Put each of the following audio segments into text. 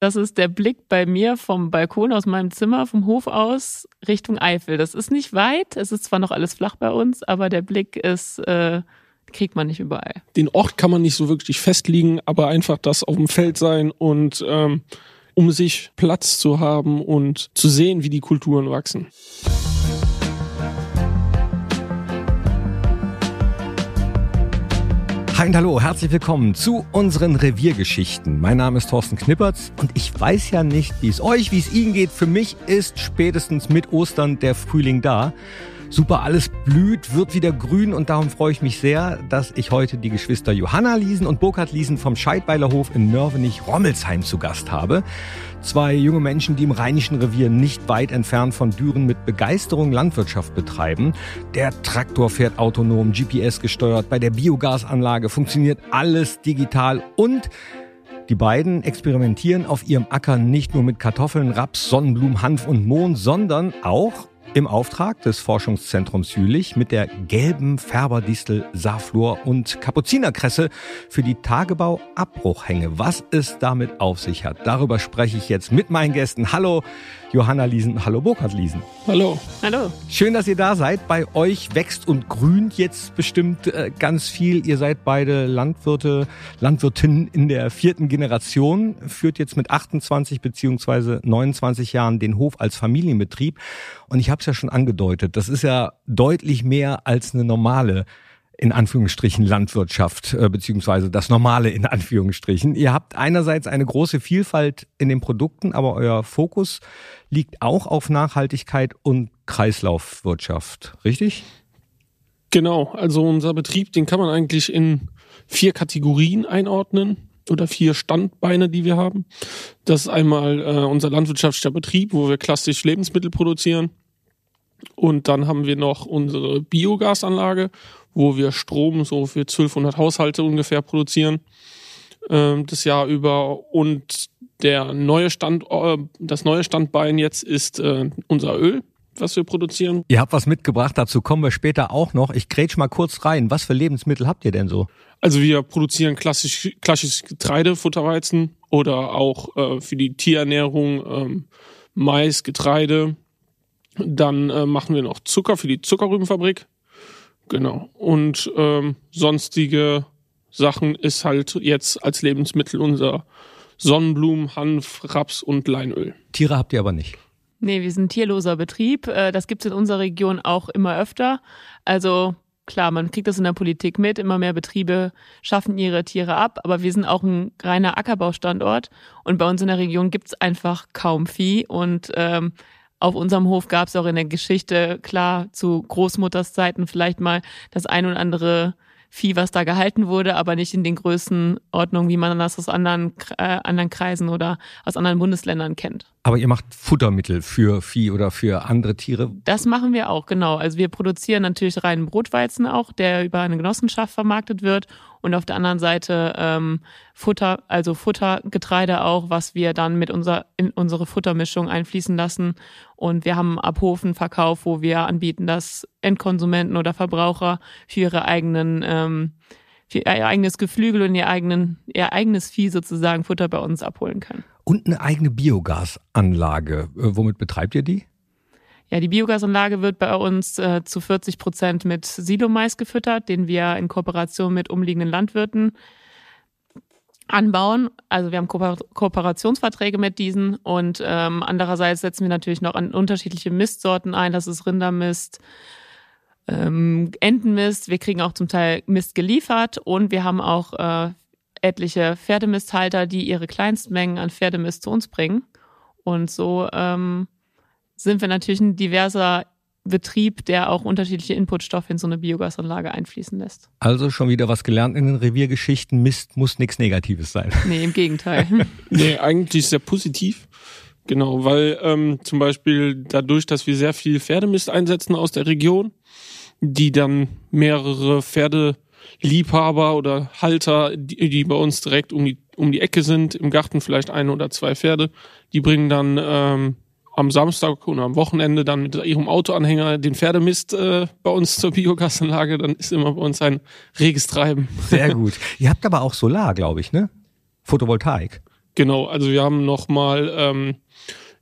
Das ist der Blick bei mir vom Balkon aus meinem Zimmer, vom Hof aus Richtung Eifel. Das ist nicht weit. Es ist zwar noch alles flach bei uns, aber der Blick ist, äh, kriegt man nicht überall. Den Ort kann man nicht so wirklich festlegen, aber einfach das auf dem Feld sein und ähm, um sich Platz zu haben und zu sehen, wie die Kulturen wachsen. Hi und hallo, herzlich willkommen zu unseren Reviergeschichten. Mein Name ist Thorsten Knippertz und ich weiß ja nicht, wie es euch, wie es Ihnen geht. Für mich ist spätestens mit Ostern der Frühling da. Super, alles blüht, wird wieder grün und darum freue ich mich sehr, dass ich heute die Geschwister Johanna Liesen und Burkhard Liesen vom Scheidweiler Hof in Nörvenich-Rommelsheim zu Gast habe. Zwei junge Menschen, die im Rheinischen Revier nicht weit entfernt von Düren mit Begeisterung Landwirtschaft betreiben. Der Traktor fährt autonom, GPS gesteuert, bei der Biogasanlage funktioniert alles digital und die beiden experimentieren auf ihrem Acker nicht nur mit Kartoffeln, Raps, Sonnenblumen, Hanf und Mohn, sondern auch im Auftrag des Forschungszentrums Jülich mit der gelben Färberdistel Saflor und Kapuzinerkresse für die Tagebauabbruchhänge. Was es damit auf sich hat, darüber spreche ich jetzt mit meinen Gästen. Hallo Johanna Liesen, hallo Burkhard Liesen. Hallo. Hallo. Schön, dass ihr da seid. Bei euch wächst und grünt jetzt bestimmt äh, ganz viel. Ihr seid beide Landwirte, Landwirtinnen in der vierten Generation, führt jetzt mit 28 beziehungsweise 29 Jahren den Hof als Familienbetrieb. Und ich habe es ja schon angedeutet, das ist ja deutlich mehr als eine normale in Anführungsstrichen Landwirtschaft, äh, beziehungsweise das Normale in Anführungsstrichen. Ihr habt einerseits eine große Vielfalt in den Produkten, aber euer Fokus liegt auch auf Nachhaltigkeit und Kreislaufwirtschaft, richtig? Genau, also unser Betrieb, den kann man eigentlich in vier Kategorien einordnen oder vier Standbeine, die wir haben. Das ist einmal äh, unser landwirtschaftlicher Betrieb, wo wir klassisch Lebensmittel produzieren. Und dann haben wir noch unsere Biogasanlage, wo wir Strom so für 1200 Haushalte ungefähr produzieren äh, das Jahr über. Und der neue Stand, äh, das neue Standbein jetzt ist äh, unser Öl, was wir produzieren. Ihr habt was mitgebracht, dazu kommen wir später auch noch. Ich grätsch mal kurz rein. Was für Lebensmittel habt ihr denn so? Also wir produzieren klassisch, klassisches Getreide, Futterweizen oder auch äh, für die Tierernährung ähm, Mais, Getreide. Dann äh, machen wir noch Zucker für die Zuckerrübenfabrik. Genau. Und ähm, sonstige Sachen ist halt jetzt als Lebensmittel unser Sonnenblumen, Hanf, Raps und Leinöl. Tiere habt ihr aber nicht. Nee, wir sind ein tierloser Betrieb. Äh, das gibt's in unserer Region auch immer öfter. Also klar, man kriegt das in der Politik mit. Immer mehr Betriebe schaffen ihre Tiere ab, aber wir sind auch ein reiner Ackerbaustandort und bei uns in der Region gibt's einfach kaum Vieh und ähm, auf unserem Hof gab es auch in der Geschichte, klar, zu Großmutters Zeiten vielleicht mal das ein oder andere Vieh, was da gehalten wurde, aber nicht in den Größenordnungen, wie man das aus anderen, äh, anderen Kreisen oder aus anderen Bundesländern kennt. Aber ihr macht Futtermittel für Vieh oder für andere Tiere? Das machen wir auch, genau. Also wir produzieren natürlich reinen Brotweizen auch, der über eine Genossenschaft vermarktet wird. Und auf der anderen Seite ähm, Futter, also Futtergetreide auch, was wir dann mit unser, in unsere Futtermischung einfließen lassen. Und wir haben Abhofenverkauf, wo wir anbieten, dass Endkonsumenten oder Verbraucher für ihre eigenen ähm, für ihr eigenes Geflügel und ihr, eigenen, ihr eigenes Vieh sozusagen Futter bei uns abholen können. Und eine eigene Biogasanlage. Äh, womit betreibt ihr die? Ja, die Biogasanlage wird bei uns äh, zu 40 Prozent mit Silomais gefüttert, den wir in Kooperation mit umliegenden Landwirten anbauen. Also wir haben Ko Kooperationsverträge mit diesen und ähm, andererseits setzen wir natürlich noch an unterschiedliche Mistsorten ein. Das ist Rindermist, ähm, Entenmist. Wir kriegen auch zum Teil Mist geliefert und wir haben auch äh, etliche Pferdemisthalter, die ihre Kleinstmengen an Pferdemist zu uns bringen. Und so ähm, sind wir natürlich ein diverser Betrieb, der auch unterschiedliche Inputstoffe in so eine Biogasanlage einfließen lässt. Also schon wieder was gelernt in den Reviergeschichten. Mist muss nichts Negatives sein. Nee, im Gegenteil. nee, eigentlich sehr positiv. Genau, weil ähm, zum Beispiel dadurch, dass wir sehr viel Pferdemist einsetzen aus der Region, die dann mehrere Pferdeliebhaber oder Halter, die, die bei uns direkt um die, um die Ecke sind, im Garten vielleicht ein oder zwei Pferde, die bringen dann ähm, am Samstag oder am Wochenende dann mit ihrem Autoanhänger den Pferdemist äh, bei uns zur Biogasanlage, dann ist immer bei uns ein reges Treiben. Sehr gut. Ihr habt aber auch Solar, glaube ich, ne? Photovoltaik. Genau, also wir haben nochmal ähm,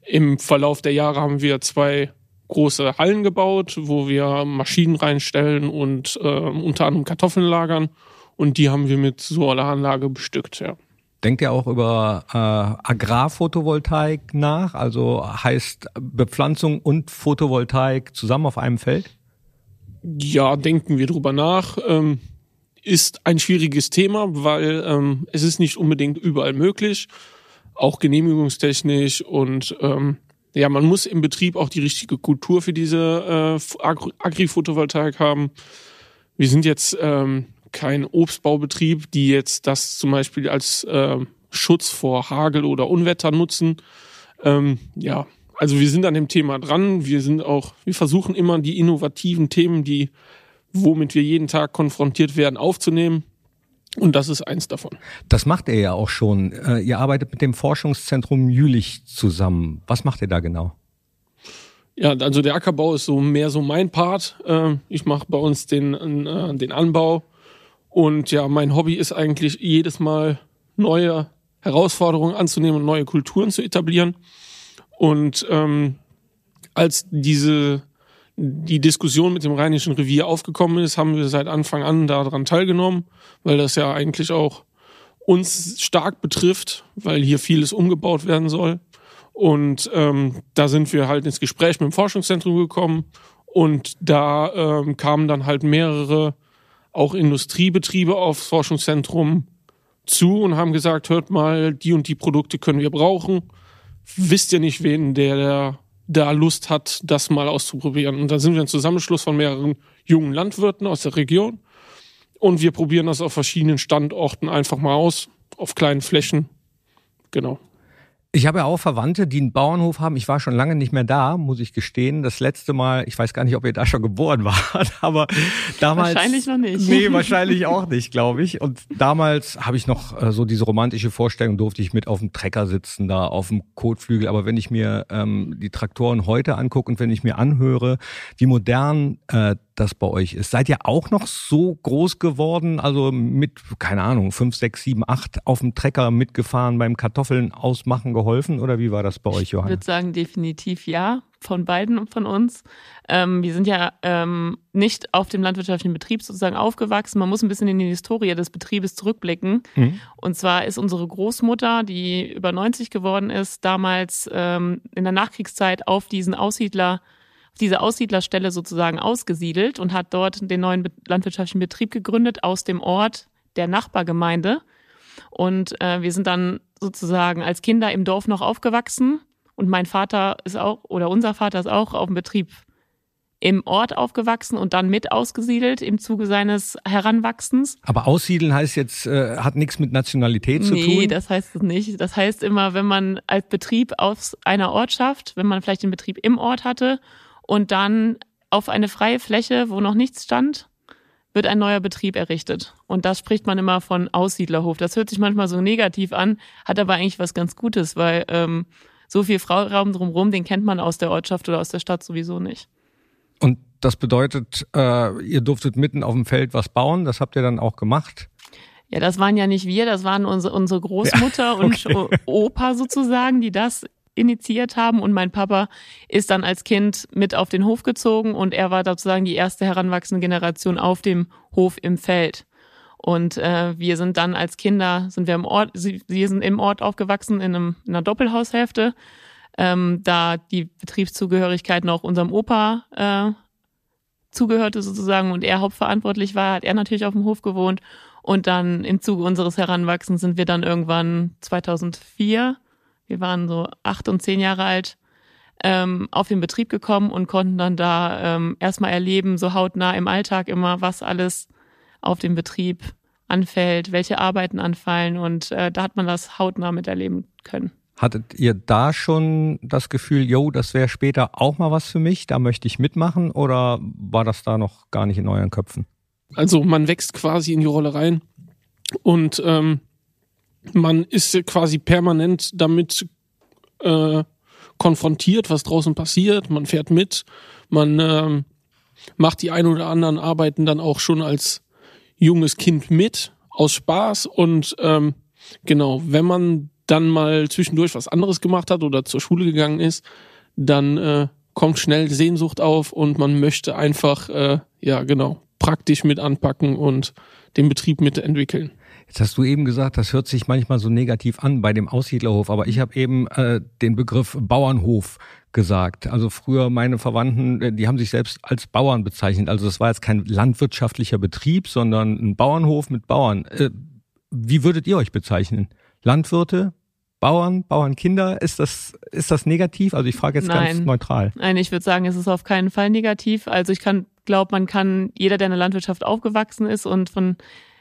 im Verlauf der Jahre haben wir zwei große Hallen gebaut, wo wir Maschinen reinstellen und äh, unter anderem Kartoffeln lagern. Und die haben wir mit Solaranlage bestückt, ja. Denkt ihr auch über äh, Agrarphotovoltaik nach? Also heißt Bepflanzung und Photovoltaik zusammen auf einem Feld? Ja, denken wir drüber nach. Ähm, ist ein schwieriges Thema, weil ähm, es ist nicht unbedingt überall möglich, auch genehmigungstechnisch und ähm, ja, man muss im Betrieb auch die richtige Kultur für diese äh, Agri-Photovoltaik haben. Wir sind jetzt ähm, kein Obstbaubetrieb, die jetzt das zum Beispiel als äh, Schutz vor Hagel oder Unwetter nutzen. Ähm, ja, also wir sind an dem Thema dran. Wir sind auch, wir versuchen immer die innovativen Themen, die, womit wir jeden Tag konfrontiert werden, aufzunehmen. Und das ist eins davon. Das macht ihr ja auch schon. Äh, ihr arbeitet mit dem Forschungszentrum Jülich zusammen. Was macht ihr da genau? Ja, also der Ackerbau ist so mehr so mein Part. Äh, ich mache bei uns den, äh, den Anbau. Und ja, mein Hobby ist eigentlich jedes Mal neue Herausforderungen anzunehmen und neue Kulturen zu etablieren. Und ähm, als diese die Diskussion mit dem Rheinischen Revier aufgekommen ist, haben wir seit Anfang an daran teilgenommen, weil das ja eigentlich auch uns stark betrifft, weil hier vieles umgebaut werden soll. Und ähm, da sind wir halt ins Gespräch mit dem Forschungszentrum gekommen und da ähm, kamen dann halt mehrere auch Industriebetriebe aufs Forschungszentrum zu und haben gesagt, hört mal, die und die Produkte können wir brauchen. Wisst ihr nicht, wen der, der da Lust hat, das mal auszuprobieren. Und dann sind wir ein Zusammenschluss von mehreren jungen Landwirten aus der Region. Und wir probieren das auf verschiedenen Standorten einfach mal aus, auf kleinen Flächen. Genau. Ich habe ja auch Verwandte, die einen Bauernhof haben. Ich war schon lange nicht mehr da, muss ich gestehen. Das letzte Mal, ich weiß gar nicht, ob ihr da schon geboren wart, aber damals. Wahrscheinlich noch nicht. Nee, wahrscheinlich auch nicht, glaube ich. Und damals habe ich noch äh, so diese romantische Vorstellung, durfte ich mit auf dem Trecker sitzen, da auf dem Kotflügel. Aber wenn ich mir ähm, die Traktoren heute angucke und wenn ich mir anhöre, wie modern äh, das bei euch ist. Seid ihr auch noch so groß geworden, also mit, keine Ahnung, fünf, sechs, sieben, acht auf dem Trecker mitgefahren, beim Kartoffeln ausmachen geholfen oder wie war das bei euch, Johanna? Ich würde sagen, definitiv ja, von beiden von uns. Ähm, wir sind ja ähm, nicht auf dem landwirtschaftlichen Betrieb sozusagen aufgewachsen. Man muss ein bisschen in die Historie des Betriebes zurückblicken. Mhm. Und zwar ist unsere Großmutter, die über 90 geworden ist, damals ähm, in der Nachkriegszeit auf diesen Aussiedler diese Aussiedlerstelle sozusagen ausgesiedelt und hat dort den neuen landwirtschaftlichen Betrieb gegründet aus dem Ort der Nachbargemeinde. Und äh, wir sind dann sozusagen als Kinder im Dorf noch aufgewachsen. Und mein Vater ist auch, oder unser Vater ist auch auf dem Betrieb im Ort aufgewachsen und dann mit ausgesiedelt im Zuge seines Heranwachsens. Aber aussiedeln heißt jetzt, äh, hat nichts mit Nationalität zu nee, tun? Nee, das heißt es nicht. Das heißt immer, wenn man als Betrieb aus einer Ortschaft, wenn man vielleicht den Betrieb im Ort hatte und dann auf eine freie Fläche, wo noch nichts stand, wird ein neuer Betrieb errichtet. Und das spricht man immer von Aussiedlerhof. Das hört sich manchmal so negativ an, hat aber eigentlich was ganz Gutes, weil ähm, so viel Raum drumherum, den kennt man aus der Ortschaft oder aus der Stadt sowieso nicht. Und das bedeutet, äh, ihr durftet mitten auf dem Feld was bauen, das habt ihr dann auch gemacht? Ja, das waren ja nicht wir, das waren unsere, unsere Großmutter ja, okay. und Opa sozusagen, die das initiiert haben und mein Papa ist dann als Kind mit auf den Hof gezogen und er war sozusagen die erste heranwachsende Generation auf dem Hof im Feld. Und äh, wir sind dann als Kinder, sind wir im Ort, wir sind im Ort aufgewachsen in, einem, in einer Doppelhaushälfte, ähm, da die Betriebszugehörigkeit noch unserem Opa äh, zugehörte sozusagen und er hauptverantwortlich war, hat er natürlich auf dem Hof gewohnt. Und dann im Zuge unseres Heranwachsens sind wir dann irgendwann 2004 wir waren so acht und zehn Jahre alt, ähm, auf den Betrieb gekommen und konnten dann da ähm, erstmal erleben, so hautnah im Alltag immer, was alles auf dem Betrieb anfällt, welche Arbeiten anfallen und äh, da hat man das hautnah miterleben können. Hattet ihr da schon das Gefühl, yo, das wäre später auch mal was für mich, da möchte ich mitmachen oder war das da noch gar nicht in euren Köpfen? Also man wächst quasi in die Rolle rein und ähm, man ist quasi permanent damit äh, konfrontiert, was draußen passiert. Man fährt mit, man äh, macht die ein oder anderen Arbeiten dann auch schon als junges Kind mit, aus Spaß. Und ähm, genau, wenn man dann mal zwischendurch was anderes gemacht hat oder zur Schule gegangen ist, dann äh, kommt schnell Sehnsucht auf und man möchte einfach, äh, ja genau, praktisch mit anpacken und den Betrieb mitentwickeln. Jetzt hast du eben gesagt, das hört sich manchmal so negativ an bei dem Aussiedlerhof, aber ich habe eben äh, den Begriff Bauernhof gesagt. Also früher meine Verwandten, äh, die haben sich selbst als Bauern bezeichnet. Also das war jetzt kein landwirtschaftlicher Betrieb, sondern ein Bauernhof mit Bauern. Äh, wie würdet ihr euch bezeichnen? Landwirte, Bauern, Bauernkinder, ist das, ist das negativ? Also ich frage jetzt Nein. ganz neutral. Nein, ich würde sagen, es ist auf keinen Fall negativ. Also ich kann, glaube, man kann, jeder, der in der Landwirtschaft aufgewachsen ist und von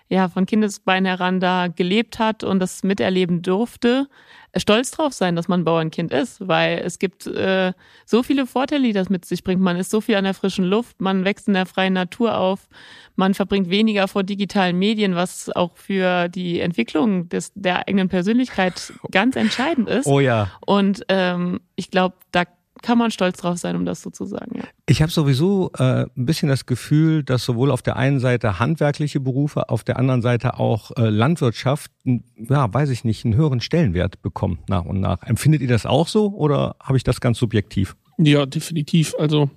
ja, von Kindesbein heran da gelebt hat und das miterleben durfte, stolz drauf sein, dass man Bauernkind ist, weil es gibt äh, so viele Vorteile, die das mit sich bringt. Man ist so viel an der frischen Luft, man wächst in der freien Natur auf, man verbringt weniger vor digitalen Medien, was auch für die Entwicklung des, der eigenen Persönlichkeit ganz entscheidend ist. Oh ja. Und ähm, ich glaube, da kann man stolz drauf sein, um das so zu sagen. Ja. Ich habe sowieso äh, ein bisschen das Gefühl, dass sowohl auf der einen Seite handwerkliche Berufe, auf der anderen Seite auch äh, Landwirtschaft, ja, weiß ich nicht, einen höheren Stellenwert bekommt nach und nach. Empfindet ihr das auch so oder habe ich das ganz subjektiv? Ja, definitiv. Also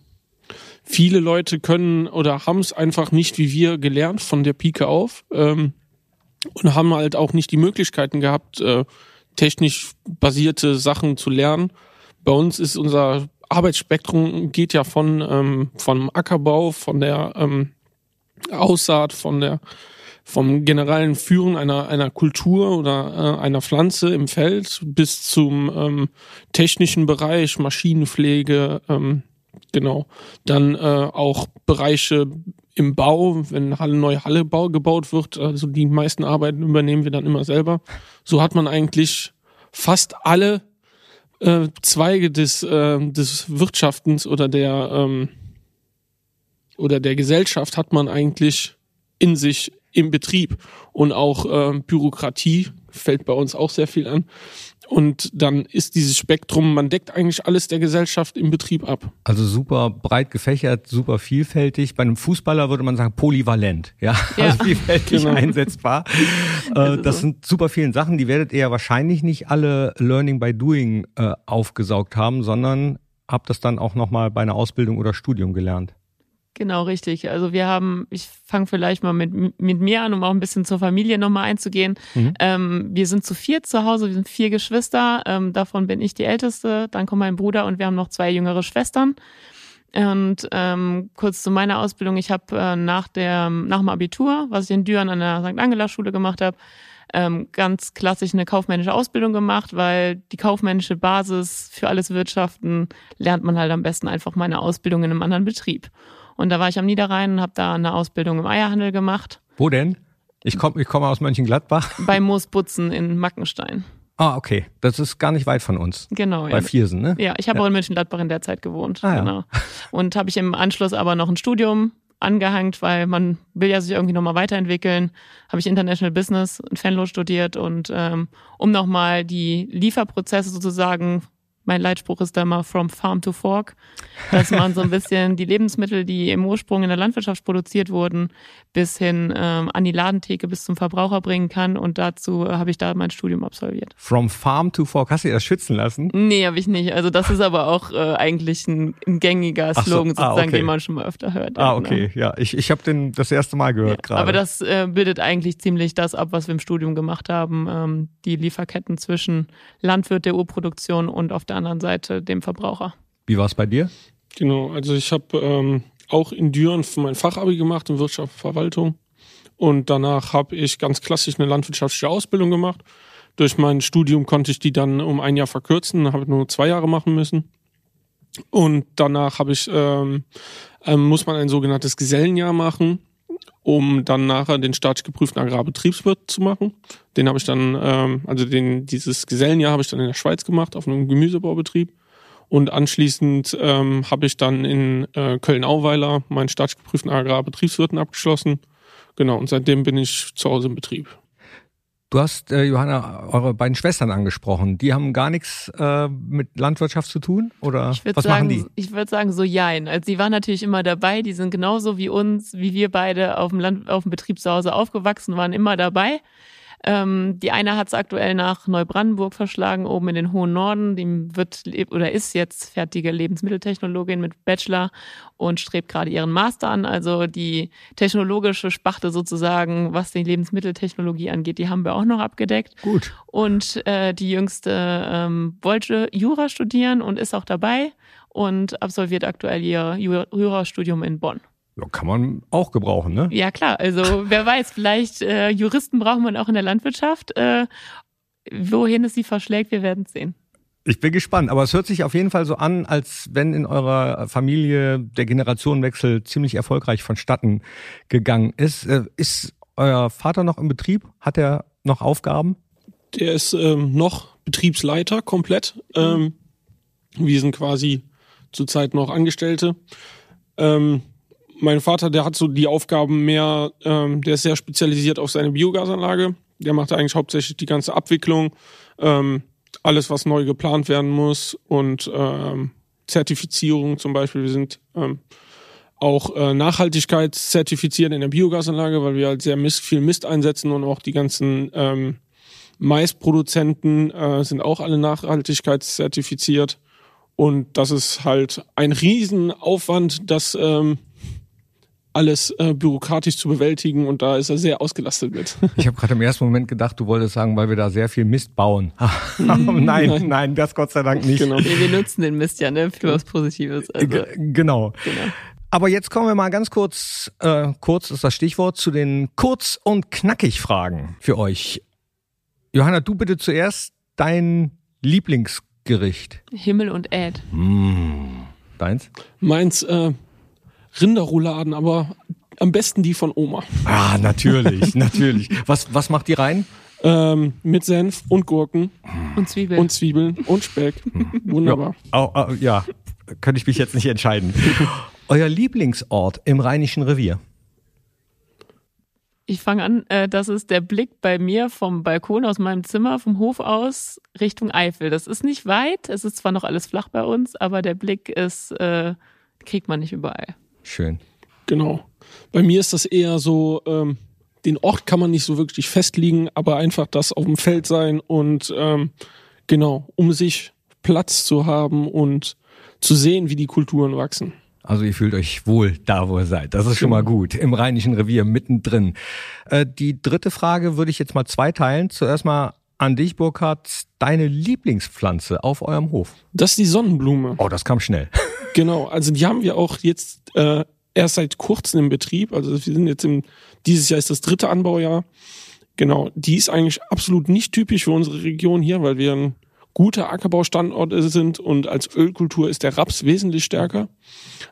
viele Leute können oder haben es einfach nicht wie wir gelernt von der Pike auf ähm, und haben halt auch nicht die Möglichkeiten gehabt, äh, technisch basierte Sachen zu lernen bei uns ist unser Arbeitsspektrum geht ja von ähm, vom Ackerbau, von der ähm, Aussaat, von der vom generellen Führen einer einer Kultur oder äh, einer Pflanze im Feld bis zum ähm, technischen Bereich, Maschinenpflege, ähm, genau. Dann äh, auch Bereiche im Bau, wenn eine neue Halle bau, gebaut wird, also die meisten Arbeiten übernehmen wir dann immer selber. So hat man eigentlich fast alle äh, Zweige des, äh, des Wirtschaftens oder der ähm, oder der Gesellschaft hat man eigentlich in sich im Betrieb und auch äh, Bürokratie fällt bei uns auch sehr viel an. Und dann ist dieses Spektrum, man deckt eigentlich alles der Gesellschaft im Betrieb ab. Also super breit gefächert, super vielfältig. Bei einem Fußballer würde man sagen polyvalent, ja, ja. also vielfältig genau. einsetzbar. äh, das so. sind super vielen Sachen, die werdet ihr wahrscheinlich nicht alle Learning by Doing äh, aufgesaugt haben, sondern habt das dann auch nochmal bei einer Ausbildung oder Studium gelernt. Genau, richtig. Also wir haben, ich fange vielleicht mal mit, mit mir an, um auch ein bisschen zur Familie nochmal einzugehen. Mhm. Ähm, wir sind zu vier zu Hause, wir sind vier Geschwister, ähm, davon bin ich die Älteste, dann kommt mein Bruder und wir haben noch zwei jüngere Schwestern. Und ähm, kurz zu meiner Ausbildung, ich habe äh, nach, der, nach dem Abitur, was ich in Düren an der St. Angela Schule gemacht habe, ähm, ganz klassisch eine kaufmännische Ausbildung gemacht, weil die kaufmännische Basis für alles Wirtschaften lernt man halt am besten einfach mal eine Ausbildung in einem anderen Betrieb. Und da war ich am Niederrhein und habe da eine Ausbildung im Eierhandel gemacht. Wo denn? Ich komme ich komm aus Mönchengladbach. Bei Moosbutzen in Mackenstein. Ah, okay. Das ist gar nicht weit von uns. Genau. Bei ja. Viersen, ne? Ja, ich habe ja. auch in Mönchengladbach in der Zeit gewohnt. Ah, genau. Ja. Und habe ich im Anschluss aber noch ein Studium angehangt, weil man will ja sich irgendwie nochmal weiterentwickeln. Habe ich International Business in Fenlo studiert und ähm, um nochmal die Lieferprozesse sozusagen mein Leitspruch ist da immer from farm to fork, dass man so ein bisschen die Lebensmittel, die im Ursprung in der Landwirtschaft produziert wurden, bis hin ähm, an die Ladentheke bis zum Verbraucher bringen kann. Und dazu äh, habe ich da mein Studium absolviert. From farm to fork, hast du dir das schützen lassen? Nee, habe ich nicht. Also das ist aber auch äh, eigentlich ein, ein gängiger Slogan so, ah, sozusagen, okay. den man schon mal öfter hört. Ah, okay, ne? ja. Ich, ich habe den das erste Mal gehört ja, gerade. Aber das äh, bildet eigentlich ziemlich das ab, was wir im Studium gemacht haben. Ähm, die Lieferketten zwischen Landwirt der Urproduktion und auf der anderen Seite dem Verbraucher. Wie war es bei dir? Genau, also ich habe ähm, auch in Düren mein Fachabi gemacht in Wirtschaft und Verwaltung und danach habe ich ganz klassisch eine landwirtschaftliche Ausbildung gemacht. Durch mein Studium konnte ich die dann um ein Jahr verkürzen, habe nur zwei Jahre machen müssen. Und danach habe ich ähm, ähm, muss man ein sogenanntes Gesellenjahr machen, um dann nachher den staatlich geprüften Agrarbetriebswirt zu machen. Den habe ich dann, ähm, also den, dieses Gesellenjahr habe ich dann in der Schweiz gemacht, auf einem Gemüsebaubetrieb. Und anschließend ähm, habe ich dann in äh, Köln-Auweiler meinen staatlich geprüften Agrarbetriebswirten abgeschlossen. Genau, und seitdem bin ich zu Hause im Betrieb. Du hast, äh, Johanna, eure beiden Schwestern angesprochen. Die haben gar nichts äh, mit Landwirtschaft zu tun? Oder was sagen, machen die? Ich würde sagen, so jein. Also sie waren natürlich immer dabei, die sind genauso wie uns, wie wir beide auf dem Land, auf dem Betrieb zu Hause aufgewachsen, waren immer dabei. Ähm, die eine hat es aktuell nach Neubrandenburg verschlagen, oben in den hohen Norden. Die wird oder ist jetzt fertige Lebensmitteltechnologin mit Bachelor und strebt gerade ihren Master an. Also die technologische Spachte sozusagen, was die Lebensmitteltechnologie angeht, die haben wir auch noch abgedeckt. Gut. Und äh, die jüngste ähm, wollte Jura studieren und ist auch dabei und absolviert aktuell ihr Jurastudium in Bonn. Ja, kann man auch gebrauchen, ne? Ja, klar. Also wer weiß, vielleicht äh, Juristen braucht man auch in der Landwirtschaft. Äh, wohin es sie verschlägt, wir werden sehen. Ich bin gespannt, aber es hört sich auf jeden Fall so an, als wenn in eurer Familie der Generationenwechsel ziemlich erfolgreich vonstatten gegangen ist. Äh, ist euer Vater noch im Betrieb? Hat er noch Aufgaben? Der ist ähm, noch Betriebsleiter komplett. Ähm, wir sind quasi zurzeit noch Angestellte. Ähm, mein Vater, der hat so die Aufgaben mehr, ähm, der ist sehr spezialisiert auf seine Biogasanlage. Der macht eigentlich hauptsächlich die ganze Abwicklung, ähm, alles, was neu geplant werden muss und ähm, Zertifizierung zum Beispiel. Wir sind ähm, auch äh, Nachhaltigkeitszertifiziert in der Biogasanlage, weil wir halt sehr Mist, viel Mist einsetzen und auch die ganzen ähm, Maisproduzenten äh, sind auch alle nachhaltigkeitszertifiziert. Und das ist halt ein Riesenaufwand, das ähm, alles äh, bürokratisch zu bewältigen und da ist er sehr ausgelastet mit. Ich habe gerade im ersten Moment gedacht, du wolltest sagen, weil wir da sehr viel Mist bauen. nein, nein, nein, das Gott sei Dank nicht. Genau. Nee, wir nutzen den Mist ja ne, für was Positives. Also. Genau. genau. Aber jetzt kommen wir mal ganz kurz, äh, kurz ist das Stichwort, zu den kurz und knackig Fragen für euch. Johanna, du bitte zuerst dein Lieblingsgericht. Himmel und Äd. Mmh. Deins? Meins, äh, Rinderrouladen, aber am besten die von Oma. Ah, natürlich, natürlich. Was, was macht die rein? Ähm, mit Senf und Gurken. Und Zwiebeln. Und Zwiebeln und Speck. Wunderbar. Ja, oh, oh, ja, könnte ich mich jetzt nicht entscheiden. Euer Lieblingsort im Rheinischen Revier? Ich fange an, äh, das ist der Blick bei mir vom Balkon aus meinem Zimmer, vom Hof aus Richtung Eifel. Das ist nicht weit, es ist zwar noch alles flach bei uns, aber der Blick ist, äh, kriegt man nicht überall. Schön. Genau. Bei mir ist das eher so, ähm, den Ort kann man nicht so wirklich festlegen, aber einfach das auf dem Feld sein und ähm, genau, um sich Platz zu haben und zu sehen, wie die Kulturen wachsen. Also ihr fühlt euch wohl da, wo ihr seid. Das ist schon mal gut. Im Rheinischen Revier mittendrin. Äh, die dritte Frage würde ich jetzt mal zweiteilen. Zuerst mal an dich, Burkhard. Deine Lieblingspflanze auf eurem Hof? Das ist die Sonnenblume. Oh, das kam schnell. Genau, also die haben wir auch jetzt äh, erst seit kurzem im Betrieb. Also wir sind jetzt im, dieses Jahr ist das dritte Anbaujahr. Genau, die ist eigentlich absolut nicht typisch für unsere Region hier, weil wir ein guter Ackerbaustandort sind und als Ölkultur ist der Raps wesentlich stärker.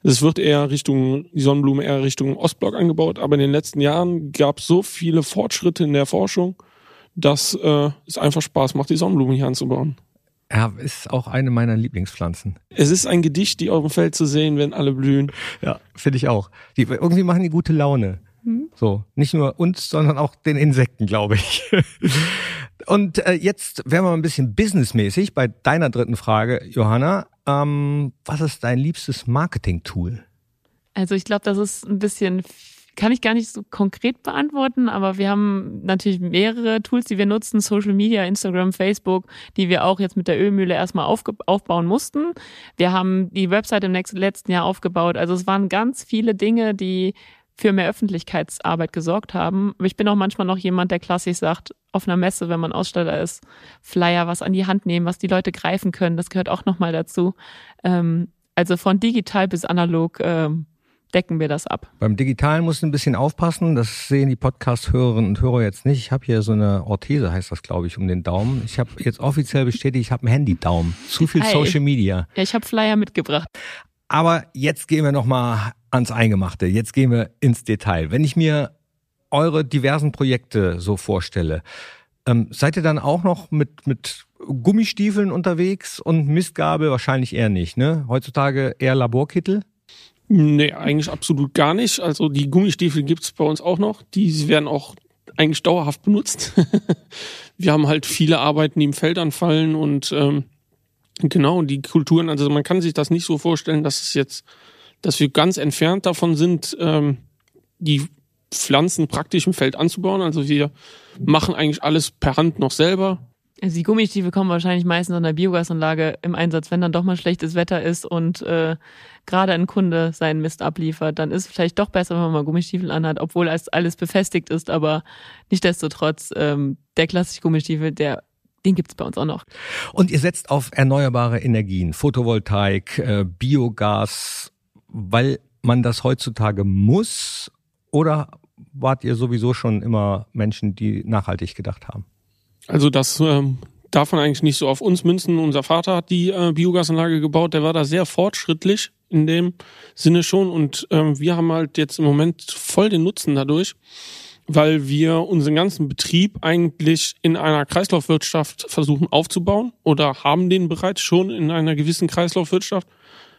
Es wird eher Richtung, die Sonnenblume eher Richtung Ostblock angebaut, aber in den letzten Jahren gab es so viele Fortschritte in der Forschung, dass äh, es einfach Spaß macht, die Sonnenblume hier anzubauen. Ja, ist auch eine meiner Lieblingspflanzen. Es ist ein Gedicht, die auf dem Feld zu sehen, wenn alle blühen. Ja, finde ich auch. Die, irgendwie machen die gute Laune. Mhm. So, nicht nur uns, sondern auch den Insekten, glaube ich. Und äh, jetzt wären wir mal ein bisschen businessmäßig bei deiner dritten Frage, Johanna. Ähm, was ist dein liebstes Marketing-Tool? Also ich glaube, das ist ein bisschen kann ich gar nicht so konkret beantworten, aber wir haben natürlich mehrere Tools, die wir nutzen, Social Media, Instagram, Facebook, die wir auch jetzt mit der Ölmühle erstmal aufbauen mussten. Wir haben die Website im nächsten, letzten Jahr aufgebaut. Also es waren ganz viele Dinge, die für mehr Öffentlichkeitsarbeit gesorgt haben. Aber ich bin auch manchmal noch jemand, der klassisch sagt, auf einer Messe, wenn man Aussteller ist, Flyer, was an die Hand nehmen, was die Leute greifen können, das gehört auch nochmal dazu. Ähm, also von digital bis analog ähm, decken wir das ab. Beim Digitalen musst du ein bisschen aufpassen. Das sehen die Podcast-Hörerinnen und Hörer jetzt nicht. Ich habe hier so eine Orthese, heißt das, glaube ich, um den Daumen. Ich habe jetzt offiziell bestätigt, ich habe einen Handy-Daumen. Zu viel hey. Social Media. Ja, ich habe Flyer mitgebracht. Aber jetzt gehen wir nochmal ans Eingemachte. Jetzt gehen wir ins Detail. Wenn ich mir eure diversen Projekte so vorstelle, ähm, seid ihr dann auch noch mit, mit Gummistiefeln unterwegs und Mistgabel? Wahrscheinlich eher nicht, ne? Heutzutage eher Laborkittel? Nee, eigentlich absolut gar nicht. Also die Gummistiefel gibt's bei uns auch noch. Die werden auch eigentlich dauerhaft benutzt. wir haben halt viele Arbeiten, die im Feld anfallen und ähm, genau, die Kulturen, also man kann sich das nicht so vorstellen, dass es jetzt, dass wir ganz entfernt davon sind. Ähm, die Pflanzen praktisch im Feld anzubauen. Also wir machen eigentlich alles per Hand noch selber. Also die Gummistiefel kommen wahrscheinlich meistens an der Biogasanlage im Einsatz, wenn dann doch mal schlechtes Wetter ist und äh, gerade ein Kunde seinen Mist abliefert, dann ist es vielleicht doch besser, wenn man mal Gummistiefel anhat, obwohl alles befestigt ist, aber nichtdestotrotz ähm, der klassische Gummistiefel, der den gibt's bei uns auch noch. Und ihr setzt auf erneuerbare Energien, Photovoltaik, äh, Biogas, weil man das heutzutage muss oder wart ihr sowieso schon immer Menschen, die nachhaltig gedacht haben? Also das ähm, darf man eigentlich nicht so auf uns münzen. Unser Vater hat die äh, Biogasanlage gebaut, der war da sehr fortschrittlich in dem Sinne schon und ähm, wir haben halt jetzt im Moment voll den Nutzen dadurch, weil wir unseren ganzen Betrieb eigentlich in einer Kreislaufwirtschaft versuchen aufzubauen oder haben den bereits schon in einer gewissen Kreislaufwirtschaft.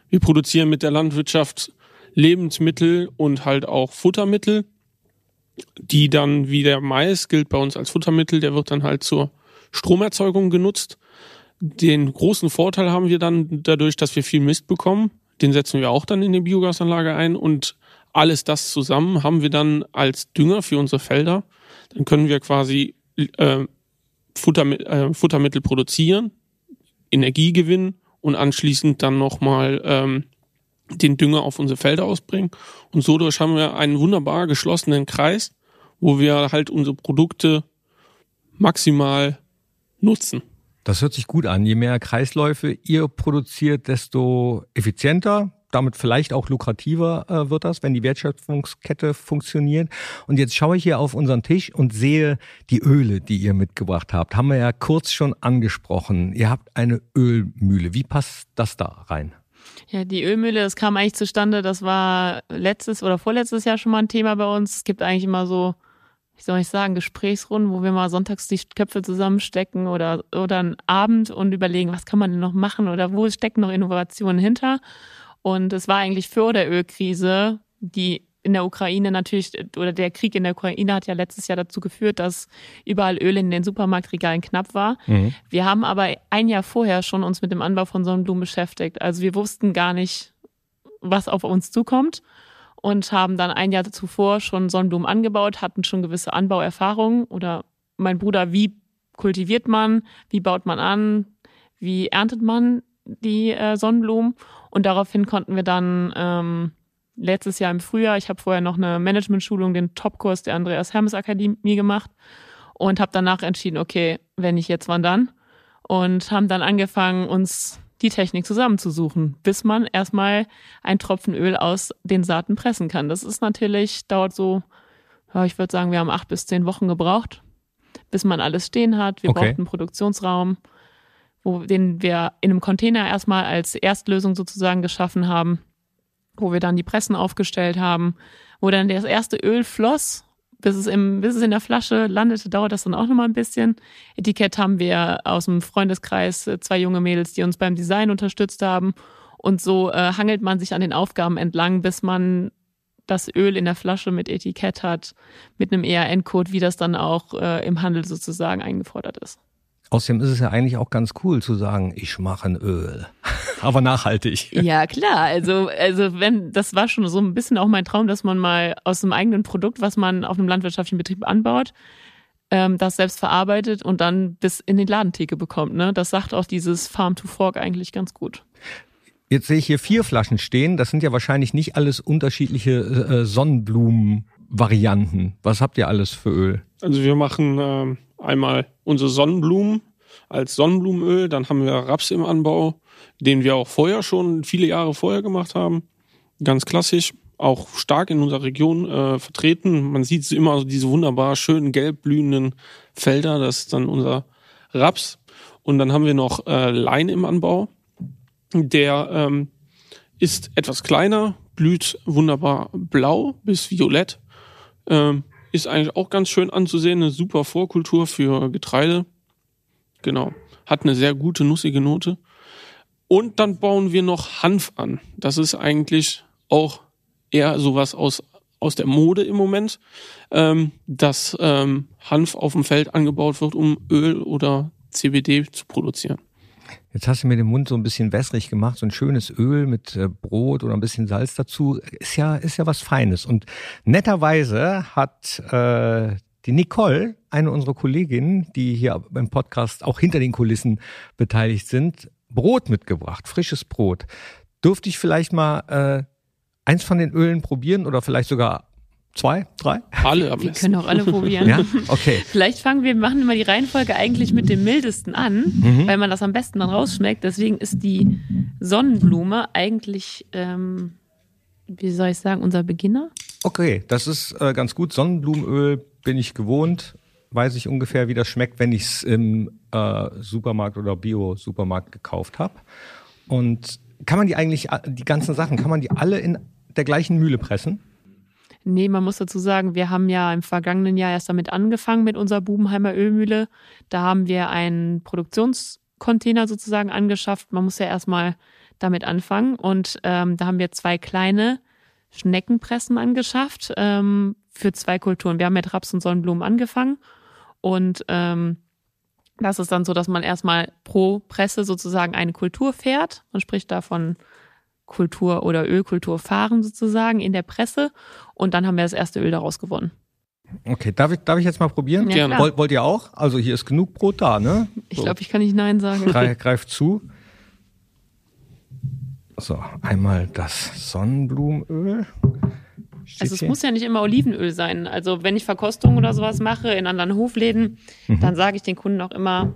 Wir produzieren mit der Landwirtschaft Lebensmittel und halt auch Futtermittel die dann wie der Mais gilt bei uns als Futtermittel, der wird dann halt zur Stromerzeugung genutzt. Den großen Vorteil haben wir dann dadurch, dass wir viel Mist bekommen. Den setzen wir auch dann in die Biogasanlage ein und alles das zusammen haben wir dann als Dünger für unsere Felder. Dann können wir quasi äh, Futtermittel, äh, Futtermittel produzieren, Energie gewinnen und anschließend dann nochmal ähm, den Dünger auf unsere Felder ausbringen. Und so durch haben wir einen wunderbar geschlossenen Kreis, wo wir halt unsere Produkte maximal nutzen. Das hört sich gut an. Je mehr Kreisläufe ihr produziert, desto effizienter, damit vielleicht auch lukrativer äh, wird das, wenn die Wertschöpfungskette funktioniert. Und jetzt schaue ich hier auf unseren Tisch und sehe die Öle, die ihr mitgebracht habt. Haben wir ja kurz schon angesprochen. Ihr habt eine Ölmühle. Wie passt das da rein? Ja, die Ölmühle, das kam eigentlich zustande, das war letztes oder vorletztes Jahr schon mal ein Thema bei uns. Es gibt eigentlich immer so, wie soll ich sagen, Gesprächsrunden, wo wir mal sonntags die Köpfe zusammenstecken oder, oder einen Abend und überlegen, was kann man denn noch machen oder wo stecken noch Innovationen hinter. Und es war eigentlich vor der Ölkrise, die in der Ukraine natürlich, oder der Krieg in der Ukraine hat ja letztes Jahr dazu geführt, dass überall Öl in den Supermarktregalen knapp war. Mhm. Wir haben aber ein Jahr vorher schon uns mit dem Anbau von Sonnenblumen beschäftigt. Also wir wussten gar nicht, was auf uns zukommt und haben dann ein Jahr zuvor schon Sonnenblumen angebaut, hatten schon gewisse Anbauerfahrungen oder mein Bruder, wie kultiviert man, wie baut man an, wie erntet man die äh, Sonnenblumen und daraufhin konnten wir dann ähm, letztes Jahr im Frühjahr. Ich habe vorher noch eine Management-Schulung, den Topkurs der Andreas Hermes Akademie gemacht und habe danach entschieden, okay, wenn nicht jetzt, wann dann? Und haben dann angefangen, uns die Technik zusammenzusuchen, bis man erstmal ein Tropfen Öl aus den Saaten pressen kann. Das ist natürlich, dauert so, ja, ich würde sagen, wir haben acht bis zehn Wochen gebraucht, bis man alles stehen hat. Wir okay. brauchten einen Produktionsraum, wo, den wir in einem Container erstmal als Erstlösung sozusagen geschaffen haben wo wir dann die Pressen aufgestellt haben, wo dann das erste Öl floss, bis es, im, bis es in der Flasche landete, dauert das dann auch nochmal ein bisschen. Etikett haben wir aus dem Freundeskreis äh, zwei junge Mädels, die uns beim Design unterstützt haben. Und so äh, hangelt man sich an den Aufgaben entlang, bis man das Öl in der Flasche mit Etikett hat, mit einem ERN-Code, wie das dann auch äh, im Handel sozusagen eingefordert ist. Außerdem ist es ja eigentlich auch ganz cool zu sagen, ich mache ein Öl. Aber nachhaltig. Ja, klar. Also, also wenn, das war schon so ein bisschen auch mein Traum, dass man mal aus einem eigenen Produkt, was man auf einem landwirtschaftlichen Betrieb anbaut, ähm, das selbst verarbeitet und dann bis in die Ladentheke bekommt. Ne? Das sagt auch dieses Farm to Fork eigentlich ganz gut. Jetzt sehe ich hier vier Flaschen stehen. Das sind ja wahrscheinlich nicht alles unterschiedliche äh, Sonnenblumen-Varianten. Was habt ihr alles für Öl? Also wir machen ähm, einmal unsere Sonnenblumen als Sonnenblumenöl, dann haben wir Raps im Anbau, den wir auch vorher schon viele Jahre vorher gemacht haben. Ganz klassisch, auch stark in unserer Region äh, vertreten. Man sieht immer diese wunderbar schönen gelb blühenden Felder, das ist dann unser Raps. Und dann haben wir noch äh, Lein im Anbau. Der ähm, ist etwas kleiner, blüht wunderbar blau bis violett. Ähm, ist eigentlich auch ganz schön anzusehen, eine super Vorkultur für Getreide. Genau. Hat eine sehr gute nussige Note. Und dann bauen wir noch Hanf an. Das ist eigentlich auch eher sowas aus, aus der Mode im Moment, ähm, dass ähm, Hanf auf dem Feld angebaut wird, um Öl oder CBD zu produzieren. Jetzt hast du mir den Mund so ein bisschen wässrig gemacht, so ein schönes Öl mit äh, Brot oder ein bisschen Salz dazu. Ist ja, ist ja was Feines. Und netterweise hat äh, die Nicole, eine unserer Kolleginnen, die hier beim Podcast auch hinter den Kulissen beteiligt sind, Brot mitgebracht, frisches Brot. Dürfte ich vielleicht mal äh, eins von den Ölen probieren oder vielleicht sogar Zwei, drei? Alle am Wir können auch alle probieren. Ja, okay. Vielleicht fangen wir, machen immer die Reihenfolge eigentlich mit dem mildesten an, Mhm. weil man das am besten dann rausschmeckt. Deswegen ist die Sonnenblume eigentlich, ähm, wie soll ich sagen, unser Beginner. Okay, das ist äh, ganz gut. Sonnenblumenöl bin ich gewohnt. Weiß ich ungefähr, wie das schmeckt, wenn ich es im äh, Supermarkt oder Bio-Supermarkt gekauft habe. Und kann man die eigentlich, a- die ganzen Sachen, kann man die alle in der gleichen Mühle pressen? Nee, man muss dazu sagen, wir haben ja im vergangenen Jahr erst damit angefangen mit unserer Bubenheimer Ölmühle. Da haben wir einen Produktionscontainer sozusagen angeschafft. Man muss ja erstmal damit anfangen. Und ähm, da haben wir zwei kleine Schneckenpressen angeschafft ähm, für zwei Kulturen. Wir haben mit Raps und Sonnenblumen angefangen. Und ähm, das ist dann so, dass man erstmal pro Presse sozusagen eine Kultur fährt. Man spricht da von Kultur oder Ölkultur fahren sozusagen in der Presse. Und dann haben wir das erste Öl daraus gewonnen. Okay, darf ich, darf ich jetzt mal probieren? Ja. Wollt, wollt ihr auch? Also hier ist genug Brot da, ne? Ich So, glaube, ich kann nicht Nein sagen. Greif, greift zu. So, einmal das Sonnenblumenöl. Steht Also es hier. muss ja nicht immer Olivenöl sein. Also wenn ich Verkostung oder sowas mache in anderen Hofläden, dann sage ich den Kunden auch immer,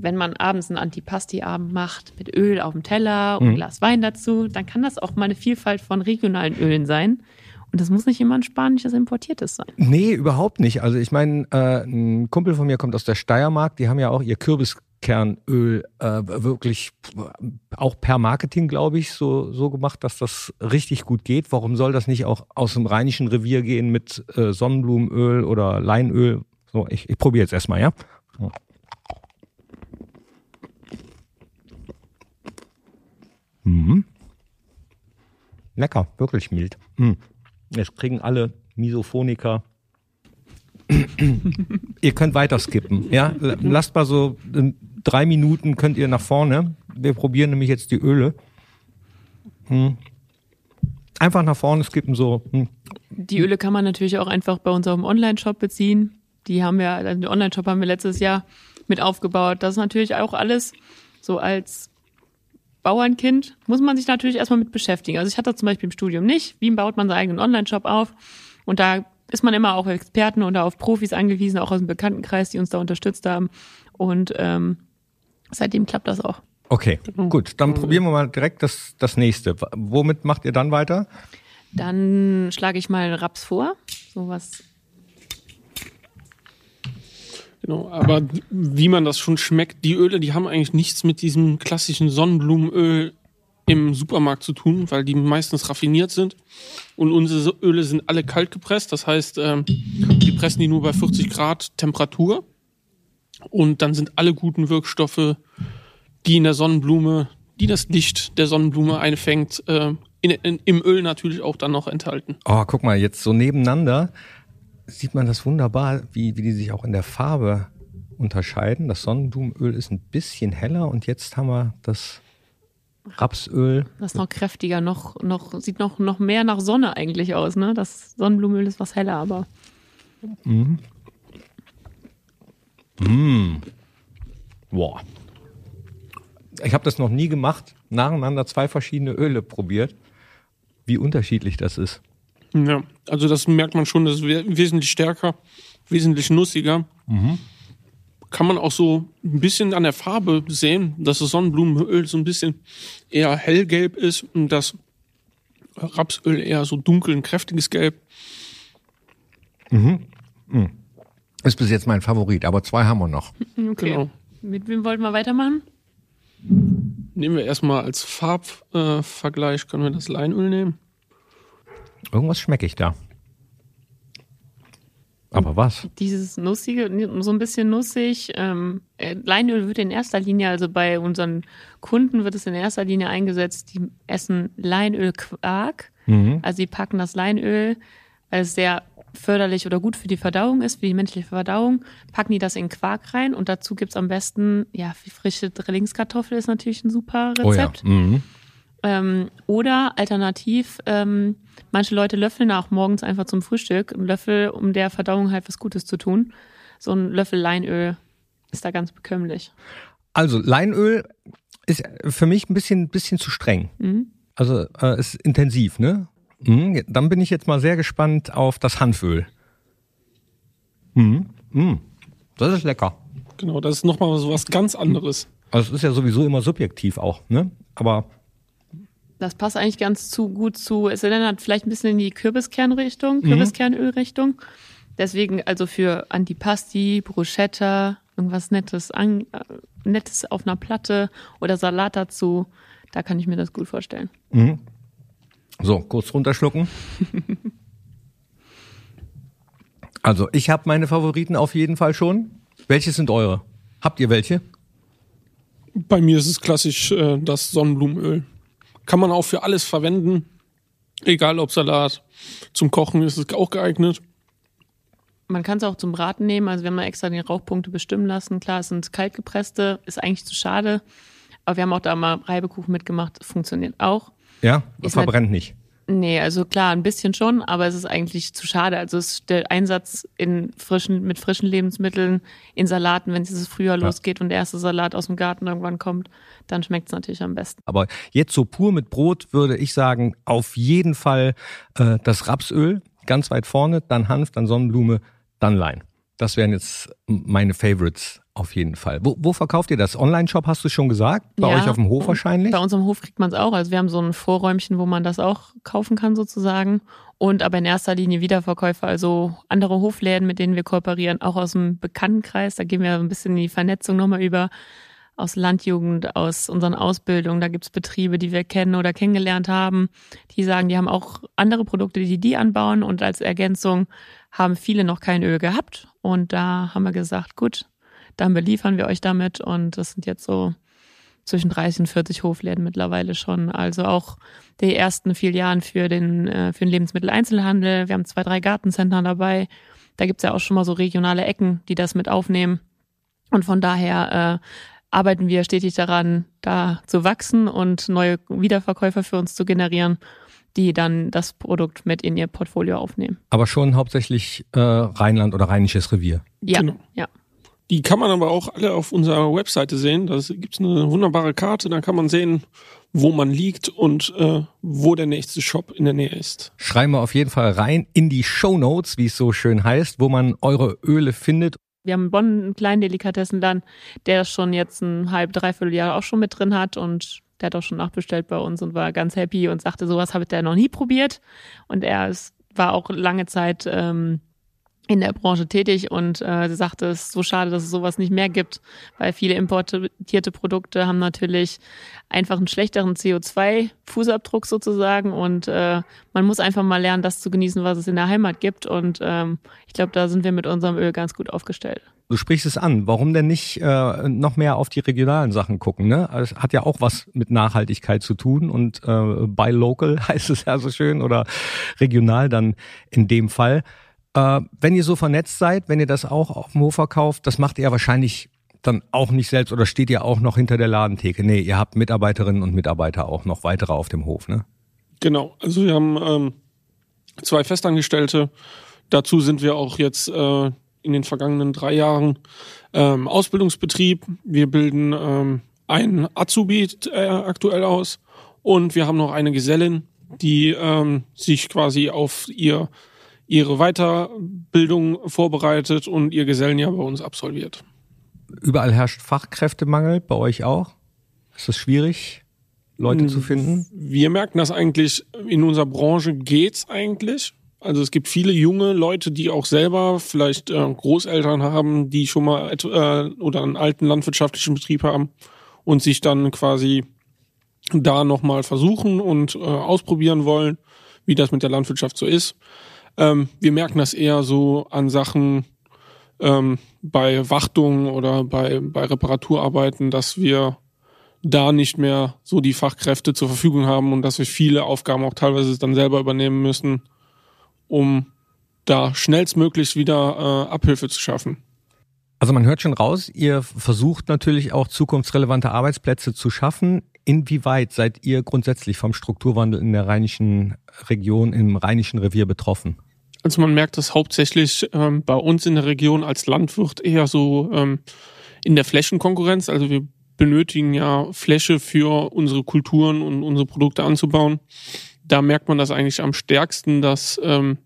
wenn man abends einen Antipasti-Abend macht mit Öl auf dem Teller und ein Glas Wein dazu, dann kann das auch mal eine Vielfalt von regionalen Ölen sein. Und das muss nicht immer ein spanisches importiertes sein. Nee, überhaupt nicht. Also ich meine, äh, ein Kumpel von mir kommt aus der Steiermark, die haben ja auch ihr Kürbiskernöl äh, wirklich äh, auch per Marketing, glaube ich, so, so gemacht, dass das richtig gut geht. Warum soll das nicht auch aus dem rheinischen Revier gehen mit äh, Sonnenblumenöl oder Leinöl? So, ich, ich probiere jetzt erstmal, ja? Mhm. Lecker, wirklich mild. Mhm. Jetzt kriegen alle Misophoniker. ihr könnt weiter skippen. Ja, lasst mal so drei Minuten könnt ihr nach vorne. Wir probieren nämlich jetzt die Öle. Hm. Einfach nach vorne skippen so. Hm. Die Öle kann man natürlich auch einfach bei unserem Online-Shop beziehen. Die haben wir, also den Online-Shop haben wir letztes Jahr mit aufgebaut. Das ist natürlich auch alles so als Bauernkind muss man sich natürlich erstmal mit beschäftigen. Also ich hatte das zum Beispiel im Studium nicht. Wie baut man seinen eigenen Online-Shop auf? Und da ist man immer auch auf Experten oder auf Profis angewiesen, auch aus dem Bekanntenkreis, die uns da unterstützt haben. Und ähm, seitdem klappt das auch. Okay, gut. Dann probieren wir mal direkt das, das nächste. Womit macht ihr dann weiter? Dann schlage ich mal Raps vor. Sowas. Genau, aber wie man das schon schmeckt, die Öle, die haben eigentlich nichts mit diesem klassischen Sonnenblumenöl im Supermarkt zu tun, weil die meistens raffiniert sind. Und unsere Öle sind alle kalt gepresst, das heißt, ähm, die pressen die nur bei 40 Grad Temperatur. Und dann sind alle guten Wirkstoffe, die in der Sonnenblume, die das Licht der Sonnenblume einfängt, äh, in, in, im Öl natürlich auch dann noch enthalten. Oh, guck mal, jetzt so nebeneinander sieht man das wunderbar, wie, wie die sich auch in der Farbe unterscheiden. Das Sonnenblumenöl ist ein bisschen heller und jetzt haben wir das Rapsöl. Das ist noch kräftiger, noch, noch, sieht noch, noch mehr nach Sonne eigentlich aus, ne? Das Sonnenblumenöl ist was heller, aber Boah. Ich habe das noch nie gemacht, nacheinander zwei verschiedene Öle probiert. Wie unterschiedlich das ist. Ja, also das merkt man schon, das ist we- wesentlich stärker, wesentlich nussiger. Kann man auch so ein bisschen an der Farbe sehen, dass das Sonnenblumenöl so ein bisschen eher hellgelb ist und das Rapsöl eher so dunkel, ein kräftiges Gelb. Ist bis jetzt mein Favorit, aber zwei haben wir noch. okay. Genau. Mit wem wollten wir weitermachen? Nehmen wir erstmal als Farbvergleich, äh, können wir das Leinöl nehmen. Irgendwas schmecke ich da. Aber was? Dieses nussige, so ein bisschen nussig. Ähm, äh, Leinöl wird in erster Linie, also bei unseren Kunden wird es in erster Linie eingesetzt, die essen Leinölquark. Mhm. Also sie packen das Leinöl, weil es sehr förderlich oder gut für die Verdauung ist, für die menschliche Verdauung, packen die das in Quark rein und dazu gibt's am besten, ja, frische Drillingskartoffel ist natürlich ein super Rezept. Oh ja. Mhm. Ähm, oder alternativ, ähm, manche Leute löffeln auch morgens einfach zum Frühstück einen Löffel, um der Verdauung halt was Gutes zu tun. So ein Löffel Leinöl ist da ganz bekömmlich. Also Leinöl ist für mich ein bisschen, bisschen zu streng. Mhm. Also äh, ist intensiv, ne? Mhm. Dann bin ich jetzt mal sehr gespannt auf das Hanföl. Mhm. Mhm. Das ist lecker. Genau, das ist nochmal so was ganz anderes. Also es ist ja sowieso immer subjektiv auch, ne? Aber Das passt eigentlich ganz zu gut zu, es erinnert vielleicht ein bisschen in die Kürbiskernrichtung, Mhm. Kürbiskernölrichtung. Deswegen also für Antipasti, Bruschetta, irgendwas Nettes, an, äh, Nettes auf einer Platte oder Salat dazu, da kann ich mir das gut vorstellen. So, kurz runterschlucken. Also, ich habe meine Favoriten auf jeden Fall schon. Welche sind eure? Habt ihr welche? Bei mir ist es klassisch äh, das Sonnenblumenöl. Kann man auch für alles verwenden. Egal ob Salat. Zum Kochen ist es auch geeignet. Man kann es auch zum Braten nehmen, also wir haben mal extra die Rauchpunkte bestimmen lassen. Klar, es sind kaltgepresste, ist eigentlich zu schade, aber wir haben auch da mal Reibekuchen mitgemacht, funktioniert auch. Ja, Ist verbrennt nicht. Nee, also klar, ein bisschen schon, aber es ist eigentlich zu schade. Also es der Einsatz in frischen, mit frischen Lebensmitteln, in Salaten, wenn dieses Frühjahr losgeht und der erste Salat aus dem Garten irgendwann kommt, dann schmeckt es natürlich am besten. Aber jetzt so pur mit Brot würde ich sagen, auf jeden Fall äh, das Rapsöl ganz weit vorne, dann Hanf, dann Sonnenblume, dann Lein. Das wären jetzt meine Favorites auf jeden Fall. Wo, wo verkauft ihr das? Online-Shop hast du schon gesagt? Bei Ja, euch auf dem Hof wahrscheinlich? Bei uns am Hof kriegt man es auch. Also wir haben so ein Vorräumchen, wo man das auch kaufen kann sozusagen. Und aber in erster Linie Wiederverkäufer, also andere Hofläden, mit denen wir kooperieren, auch aus dem Bekanntenkreis. Da gehen wir ein bisschen in die Vernetzung nochmal über. Aus Landjugend, aus unseren Ausbildungen. Da gibt's Betriebe, die wir kennen oder kennengelernt haben, die sagen, die haben auch andere Produkte, die die anbauen. Und als Ergänzung haben viele noch kein Öl gehabt. Und da haben wir gesagt, gut, dann beliefern wir euch damit. Und das sind jetzt so zwischen 30 und 40 Hofläden mittlerweile schon. Also auch die ersten Filialen für den, äh, für den Lebensmitteleinzelhandel. Wir haben zwei, drei Gartencentern dabei. Da gibt's ja auch schon mal so regionale Ecken, die das mit aufnehmen. Und von daher äh, arbeiten wir stetig daran, da zu wachsen und neue Wiederverkäufer für uns zu generieren, die dann das Produkt mit in ihr Portfolio aufnehmen. Aber schon hauptsächlich äh, Rheinland oder Rheinisches Revier. Ja, Genau. ja. Die kann man aber auch alle auf unserer Webseite sehen. Da gibt's eine wunderbare Karte, da kann man sehen, wo man liegt und äh, wo der nächste Shop in der Nähe ist. Schreiben wir auf jeden Fall rein in die Show Notes, wie es so schön heißt, wo man eure Öle findet. Wir haben in Bonn einen kleinen Delikatessenladen, der das schon jetzt ein halb, dreiviertel Jahr auch schon mit drin hat und der hat auch schon nachbestellt bei uns und war ganz happy und sagte, sowas habe der noch nie probiert. Und er ist, war auch lange Zeit ähm, in der Branche tätig und äh, sagte, es ist so schade, dass es sowas nicht mehr gibt, weil viele importierte Produkte haben natürlich einfach einen schlechteren CO2-Fußabdruck sozusagen und äh, man muss einfach mal lernen, das zu genießen, was es in der Heimat gibt und ähm, ich glaube, da sind wir mit unserem Öl ganz gut aufgestellt. Du sprichst es an. Warum denn nicht äh, noch mehr auf die regionalen Sachen gucken? Ne? Es hat ja auch was mit Nachhaltigkeit zu tun und äh, buy local heißt es ja so schön oder regional dann in dem Fall. Äh, wenn ihr so vernetzt seid, wenn ihr das auch auf dem Hof verkauft, das macht ihr wahrscheinlich dann auch nicht selbst oder steht ihr auch noch hinter der Ladentheke? Nee, ihr habt Mitarbeiterinnen und Mitarbeiter auch noch weitere auf dem Hof, ne? Genau, also wir haben ähm, zwei Festangestellte. Dazu sind wir auch jetzt äh, in den vergangenen drei Jahren ähm, Ausbildungsbetrieb. Wir bilden ähm, einen Azubi äh, aktuell aus und wir haben noch eine Gesellin, die ähm, sich quasi auf ihr ihre Weiterbildung vorbereitet und ihr Gesellenjahr bei uns absolviert. Überall herrscht Fachkräftemangel, bei euch auch? Ist es schwierig, Leute zu finden? Wir merken das eigentlich, in unserer Branche geht's eigentlich. Also es gibt viele junge Leute, die auch selber vielleicht äh, Großeltern haben, die schon mal äh, oder einen alten landwirtschaftlichen Betrieb haben und sich dann quasi da nochmal versuchen und äh, ausprobieren wollen, wie das mit der Landwirtschaft so ist. Ähm, wir merken das eher so an Sachen ähm, bei Wartungen oder bei, bei Reparaturarbeiten, dass wir da nicht mehr so die Fachkräfte zur Verfügung haben und dass wir viele Aufgaben auch teilweise dann selber übernehmen müssen, um da schnellstmöglich wieder äh, Abhilfe zu schaffen. Also man hört schon raus, ihr versucht natürlich auch zukunftsrelevante Arbeitsplätze zu schaffen. Inwieweit seid ihr grundsätzlich vom Strukturwandel in der rheinischen Region, im rheinischen Revier betroffen? Also man merkt das hauptsächlich ähm, bei uns in der Region als Landwirt eher so ähm, in der Flächenkonkurrenz. Also wir benötigen ja Fläche für unsere Kulturen und unsere Produkte anzubauen. Da merkt man das eigentlich am stärksten, dass ähm,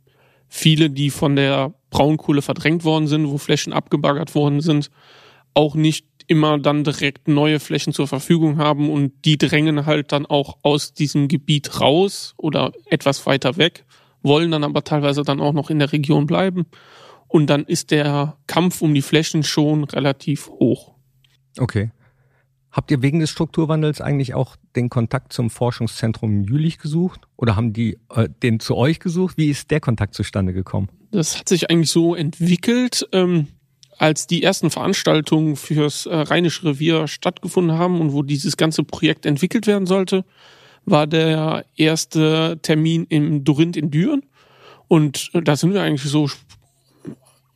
viele, die von der Braunkohle verdrängt worden sind, wo Flächen abgebaggert worden sind, auch nicht immer dann direkt neue Flächen zur Verfügung haben und die drängen halt dann auch aus diesem Gebiet raus oder etwas weiter weg, wollen dann aber teilweise dann auch noch in der Region bleiben und dann ist der Kampf um die Flächen schon relativ hoch. Okay. Habt ihr wegen des Strukturwandels eigentlich auch den Kontakt zum Forschungszentrum Jülich gesucht oder haben die äh, den zu euch gesucht? Wie ist der Kontakt zustande gekommen? Das hat sich eigentlich so entwickelt, ähm, als die ersten Veranstaltungen fürs äh, Rheinische Revier stattgefunden haben und wo dieses ganze Projekt entwickelt werden sollte, war der erste Termin im Dorinth in Düren. Und äh, da sind wir eigentlich so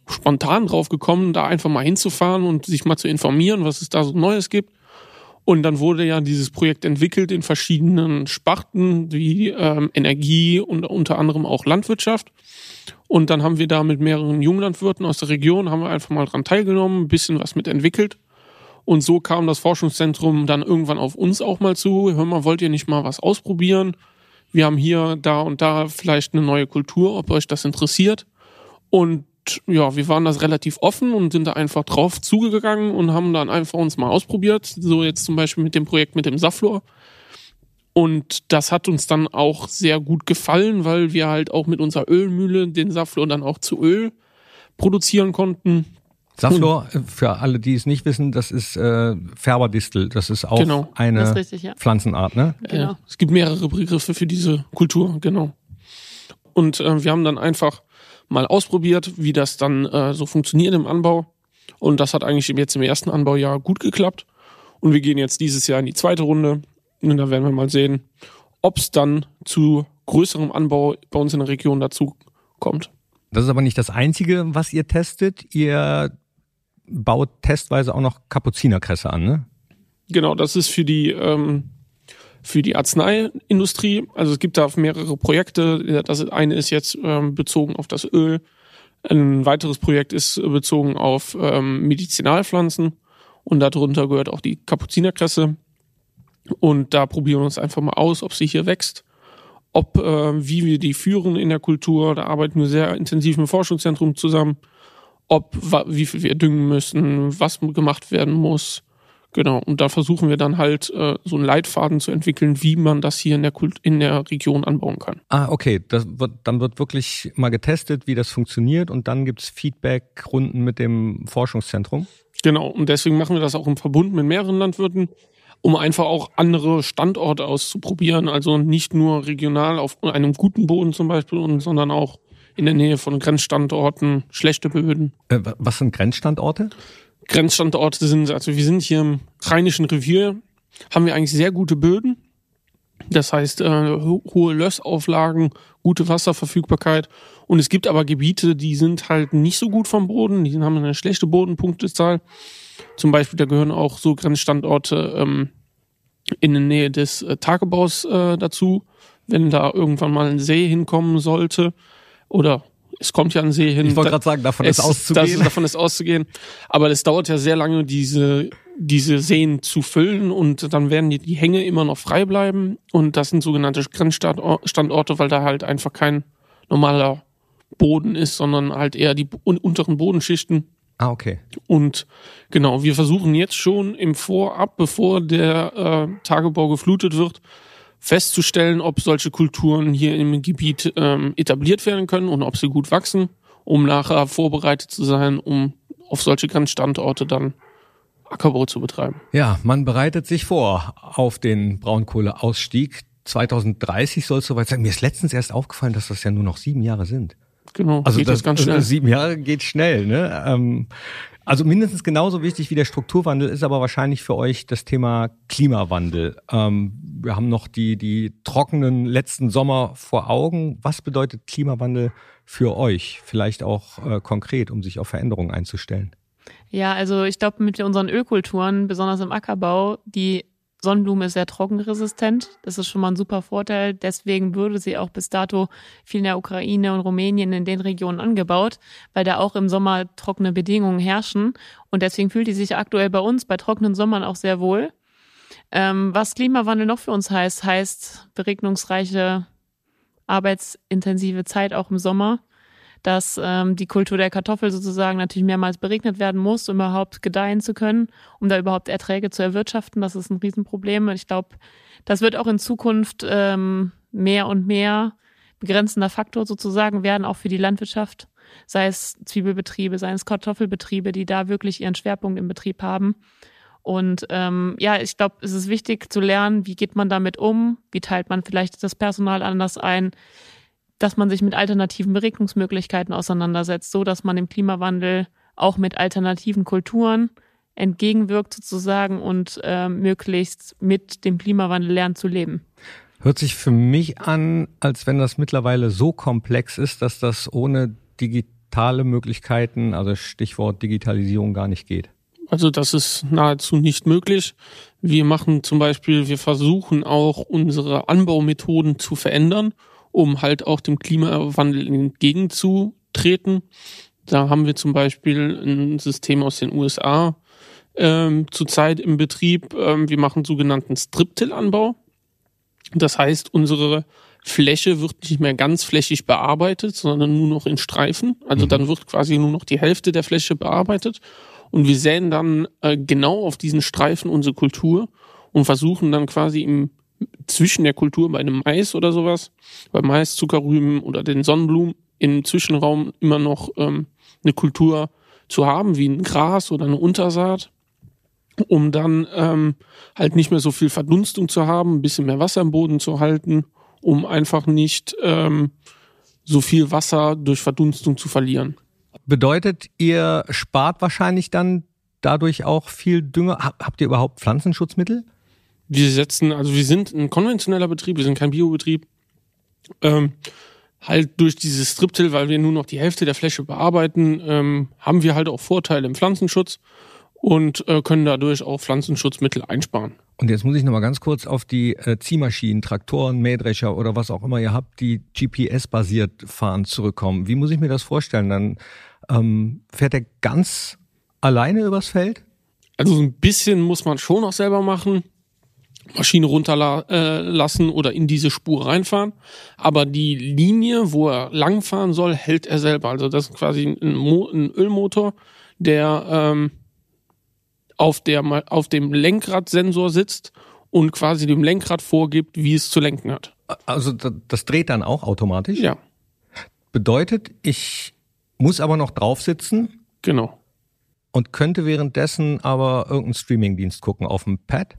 spontan drauf gekommen, da einfach mal hinzufahren und sich mal zu informieren, was es da so Neues gibt. Und dann wurde ja dieses Projekt entwickelt in verschiedenen Sparten wie ähm, Energie und unter anderem auch Landwirtschaft. Und dann haben wir da mit mehreren Junglandwirten aus der Region, haben wir einfach mal dran teilgenommen, ein bisschen was mit entwickelt. Und so kam das Forschungszentrum dann irgendwann auf uns auch mal zu. Hör mal, wollt ihr nicht mal was ausprobieren? Wir haben hier, da und da vielleicht eine neue Kultur, ob euch das interessiert. Und ja, wir waren das relativ offen und sind da einfach drauf zugegangen und haben dann einfach uns mal ausprobiert. So jetzt zum Beispiel mit dem Projekt mit dem Saflor. Und das hat uns dann auch sehr gut gefallen, weil wir halt auch mit unserer Ölmühle den Saflor dann auch zu Öl produzieren konnten. Saflor, hm. für alle, die es nicht wissen, das ist äh, Färberdistel. Das ist auch genau. eine ist richtig, ja. Pflanzenart, ne? Genau. Es gibt mehrere Begriffe für diese Kultur, genau. Und äh, wir haben dann einfach mal ausprobiert, wie das dann äh, so funktioniert im Anbau. Und das hat eigentlich jetzt im ersten Anbaujahr gut geklappt. Und wir gehen jetzt dieses Jahr in die zweite Runde. Und da werden wir mal sehen, ob es dann zu größerem Anbau bei uns in der Region dazu kommt. Das ist aber nicht das Einzige, was ihr testet. Ihr baut testweise auch noch Kapuzinerkresse an, ne? Genau, das ist für die ähm, für die Arzneiindustrie. Also es gibt da mehrere Projekte. Das eine ist jetzt ähm, bezogen auf das Öl. Ein weiteres Projekt ist bezogen auf ähm, Medizinalpflanzen und darunter gehört auch die Kapuzinerkresse. Und da probieren wir uns einfach mal aus, ob sie hier wächst, ob äh, wie wir die führen in der Kultur. Da arbeiten wir sehr intensiv im Forschungszentrum zusammen, ob wie viel wir düngen müssen, was gemacht werden muss Genau, und da versuchen wir dann halt äh, so einen Leitfaden zu entwickeln, wie man das hier in der Kult in der Region anbauen kann. Ah, okay. Das wird, dann wird wirklich mal getestet, wie das funktioniert und dann gibt's Feedback-Runden mit dem Forschungszentrum. Genau, und deswegen machen wir das auch im Verbund mit mehreren Landwirten, um einfach auch andere Standorte auszuprobieren. Also nicht nur regional auf einem guten Boden zum Beispiel, sondern auch in der Nähe von Grenzstandorten, schlechte Böden. Äh, was sind Grenzstandorte? Grenzstandorte sind. Also wir sind hier im Rheinischen Revier, haben wir eigentlich sehr gute Böden. Das heißt, äh, hohe Lössauflagen, gute Wasserverfügbarkeit. Und es gibt aber Gebiete, die sind halt nicht so gut vom Boden, die haben eine schlechte Bodenpunktezahl. Zum Beispiel, da gehören auch so Grenzstandorte ähm, in der Nähe des äh, Tagebaus äh, dazu. Wenn da irgendwann mal ein See hinkommen sollte oder es kommt ja ein See hin. Ich wollte gerade sagen, davon es, ist auszugehen. Das, davon ist auszugehen. Aber es dauert ja sehr lange, diese, diese Seen zu füllen und dann werden die, die Hänge immer noch frei bleiben. Und das sind sogenannte Grenzstandorte, weil da halt einfach kein normaler Boden ist, sondern halt eher die unteren Bodenschichten. Ah, okay. Und genau, wir versuchen jetzt schon im Vorab, bevor der äh, Tagebau geflutet wird, festzustellen, ob solche Kulturen hier im Gebiet ähm, etabliert werden können und ob sie gut wachsen, um nachher vorbereitet zu sein, um auf solche Grenzstandorte dann Ackerbau zu betreiben. Ja, man bereitet sich vor auf den Braunkohleausstieg. 2030 soll es soweit sein. Mir ist letztens erst aufgefallen, dass das ja nur noch sieben Jahre sind. Genau, also geht das, das ganz schnell. Sieben Jahre geht schnell. Ne? Ähm, also mindestens genauso wichtig wie der Strukturwandel ist aber wahrscheinlich für euch das Thema Klimawandel. Ähm, wir haben noch die, die trockenen letzten Sommer vor Augen. Was bedeutet Klimawandel für euch? Vielleicht auch äh, konkret, um sich auf Veränderungen einzustellen. Ja, also ich glaube, mit unseren Ölkulturen, besonders im Ackerbau, die Sonnenblume ist sehr trockenresistent. Das ist schon mal ein super Vorteil. Deswegen würde sie auch bis dato viel in der Ukraine und Rumänien in den Regionen angebaut, weil da auch im Sommer trockene Bedingungen herrschen. Und deswegen fühlt die sich aktuell bei uns bei trockenen Sommern auch sehr wohl. Ähm, was Klimawandel noch für uns heißt, heißt beregnungsreiche, arbeitsintensive Zeit auch im Sommer dass ähm, die Kultur der Kartoffel sozusagen natürlich mehrmals beregnet werden muss, um überhaupt gedeihen zu können, um da überhaupt Erträge zu erwirtschaften. Das ist ein Riesenproblem. Ich glaube, das wird auch in Zukunft ähm, mehr und mehr begrenzender Faktor sozusagen werden, auch für die Landwirtschaft, sei es Zwiebelbetriebe, sei es Kartoffelbetriebe, die da wirklich ihren Schwerpunkt im Betrieb haben. Und ähm, ja, ich glaube, es ist wichtig zu lernen, wie geht man damit um, wie teilt man vielleicht das Personal anders ein, dass man sich mit alternativen Beregnungsmöglichkeiten auseinandersetzt, so dass man dem Klimawandel auch mit alternativen Kulturen entgegenwirkt sozusagen und äh, möglichst mit dem Klimawandel lernt zu leben. Hört sich für mich an, als wenn das mittlerweile so komplex ist, dass das ohne digitale Möglichkeiten, also Stichwort Digitalisierung, gar nicht geht. Also das ist nahezu nicht möglich. Wir machen zum Beispiel, wir versuchen auch unsere Anbaumethoden zu verändern um halt auch dem Klimawandel entgegenzutreten. Da haben wir zum Beispiel ein System aus den USA ähm, zurzeit im Betrieb. Ähm, wir machen sogenannten Striptill-Anbau. Das heißt, unsere Fläche wird nicht mehr ganz flächig bearbeitet, sondern nur noch in Streifen. Also mhm. dann wird quasi nur noch die Hälfte der Fläche bearbeitet. Und wir säen dann äh, genau auf diesen Streifen unsere Kultur und versuchen dann quasi im zwischen der Kultur bei einem Mais oder sowas, bei Mais, Zuckerrüben oder den Sonnenblumen im Zwischenraum immer noch ähm, eine Kultur zu haben, wie ein Gras oder eine Untersaat, um dann ähm, halt nicht mehr so viel Verdunstung zu haben, ein bisschen mehr Wasser im Boden zu halten, um einfach nicht ähm, so viel Wasser durch Verdunstung zu verlieren. Bedeutet, ihr spart wahrscheinlich dann dadurch auch viel Dünger. Habt ihr überhaupt Pflanzenschutzmittel? Wir setzen, also wir sind ein konventioneller Betrieb, wir sind kein Biobetrieb. Ähm, halt durch dieses Striptill, weil wir nur noch die Hälfte der Fläche bearbeiten, ähm, haben wir halt auch Vorteile im Pflanzenschutz und äh, können dadurch auch Pflanzenschutzmittel einsparen. Und jetzt muss ich nochmal ganz kurz auf die äh, Ziehmaschinen, Traktoren, Mähdrescher oder was auch immer ihr habt, die GPS-basiert fahren, zurückkommen. Wie muss ich mir das vorstellen? Dann ähm, fährt er ganz alleine übers Feld? Also so ein bisschen muss man schon auch selber machen. Maschine runterlassen äh, oder in diese Spur reinfahren. Aber die Linie, wo er langfahren soll, hält er selber. Also das ist quasi ein, Mo ein Ölmotor, der ähm, auf, der, auf dem Lenkradsensor sitzt und quasi dem Lenkrad vorgibt, wie es zu lenken hat. Also das dreht dann auch automatisch? Ja. Bedeutet, ich muss aber noch drauf sitzen? Genau. Und könnte währenddessen aber irgendeinen Streamingdienst gucken auf dem Pad?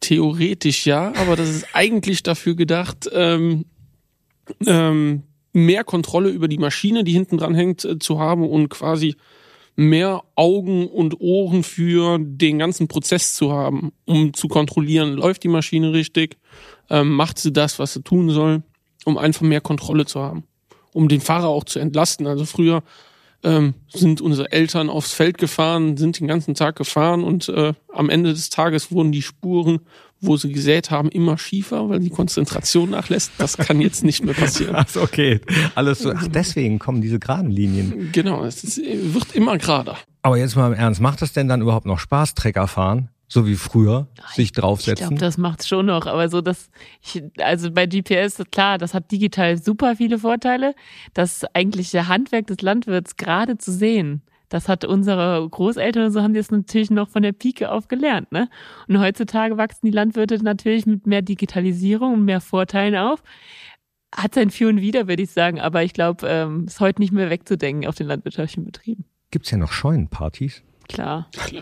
Theoretisch ja, aber das ist eigentlich dafür gedacht, ähm, ähm, mehr Kontrolle über die Maschine, die hinten dran hängt, äh, zu haben und quasi mehr Augen und Ohren für den ganzen Prozess zu haben, um zu kontrollieren, läuft die Maschine richtig, ähm, macht sie das, was sie tun soll, um einfach mehr Kontrolle zu haben, um den Fahrer auch zu entlasten. Also früher ähm, sind unsere Eltern aufs Feld gefahren, sind den ganzen Tag gefahren und äh, am Ende des Tages wurden die Spuren, wo sie gesät haben, immer schiefer, weil die Konzentration nachlässt. Das kann jetzt nicht mehr passieren. Ach, okay. Alles so. Ach, deswegen kommen diese geraden Linien. Genau, es ist, wird immer gerader. Aber jetzt mal im Ernst, macht das denn dann überhaupt noch Spaß, Trecker fahren? So wie früher, sich draufsetzen? Ich glaube, das macht schon noch, aber so dass ich, also bei GPS, klar, das hat digital super viele Vorteile. Das eigentliche Handwerk des Landwirts gerade zu sehen, das hat unsere Großeltern und so haben die es natürlich noch von der Pike auf gelernt, ne? Und heutzutage wachsen die Landwirte natürlich mit mehr Digitalisierung und mehr Vorteilen auf. Hat sein Für und Wider, würde ich sagen, aber ich glaube, ähm, ist heute nicht mehr wegzudenken auf den landwirtschaftlichen Betrieben. Gibt's ja noch Scheunenpartys? Klar.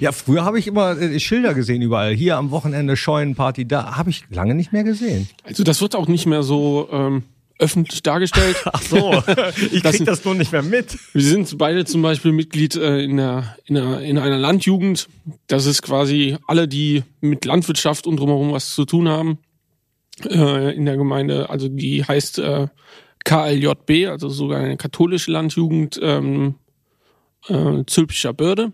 ja, früher habe ich immer äh, Schilder gesehen überall. Hier am Wochenende Scheunenparty, da habe ich lange nicht mehr gesehen. Also das wird auch nicht mehr so, ähm, öffentlich dargestellt. Ach so, ich Das krieg sind- das nur nicht mehr mit. Wir sind beide zum Beispiel Mitglied äh, in, der, in, der, in einer Landjugend. Das ist quasi alle, die mit Landwirtschaft und drumherum was zu tun haben äh, in der Gemeinde. Also die heißt äh, KLJB, also sogar eine katholische Landjugend ähm, äh, Zülpicher Börde.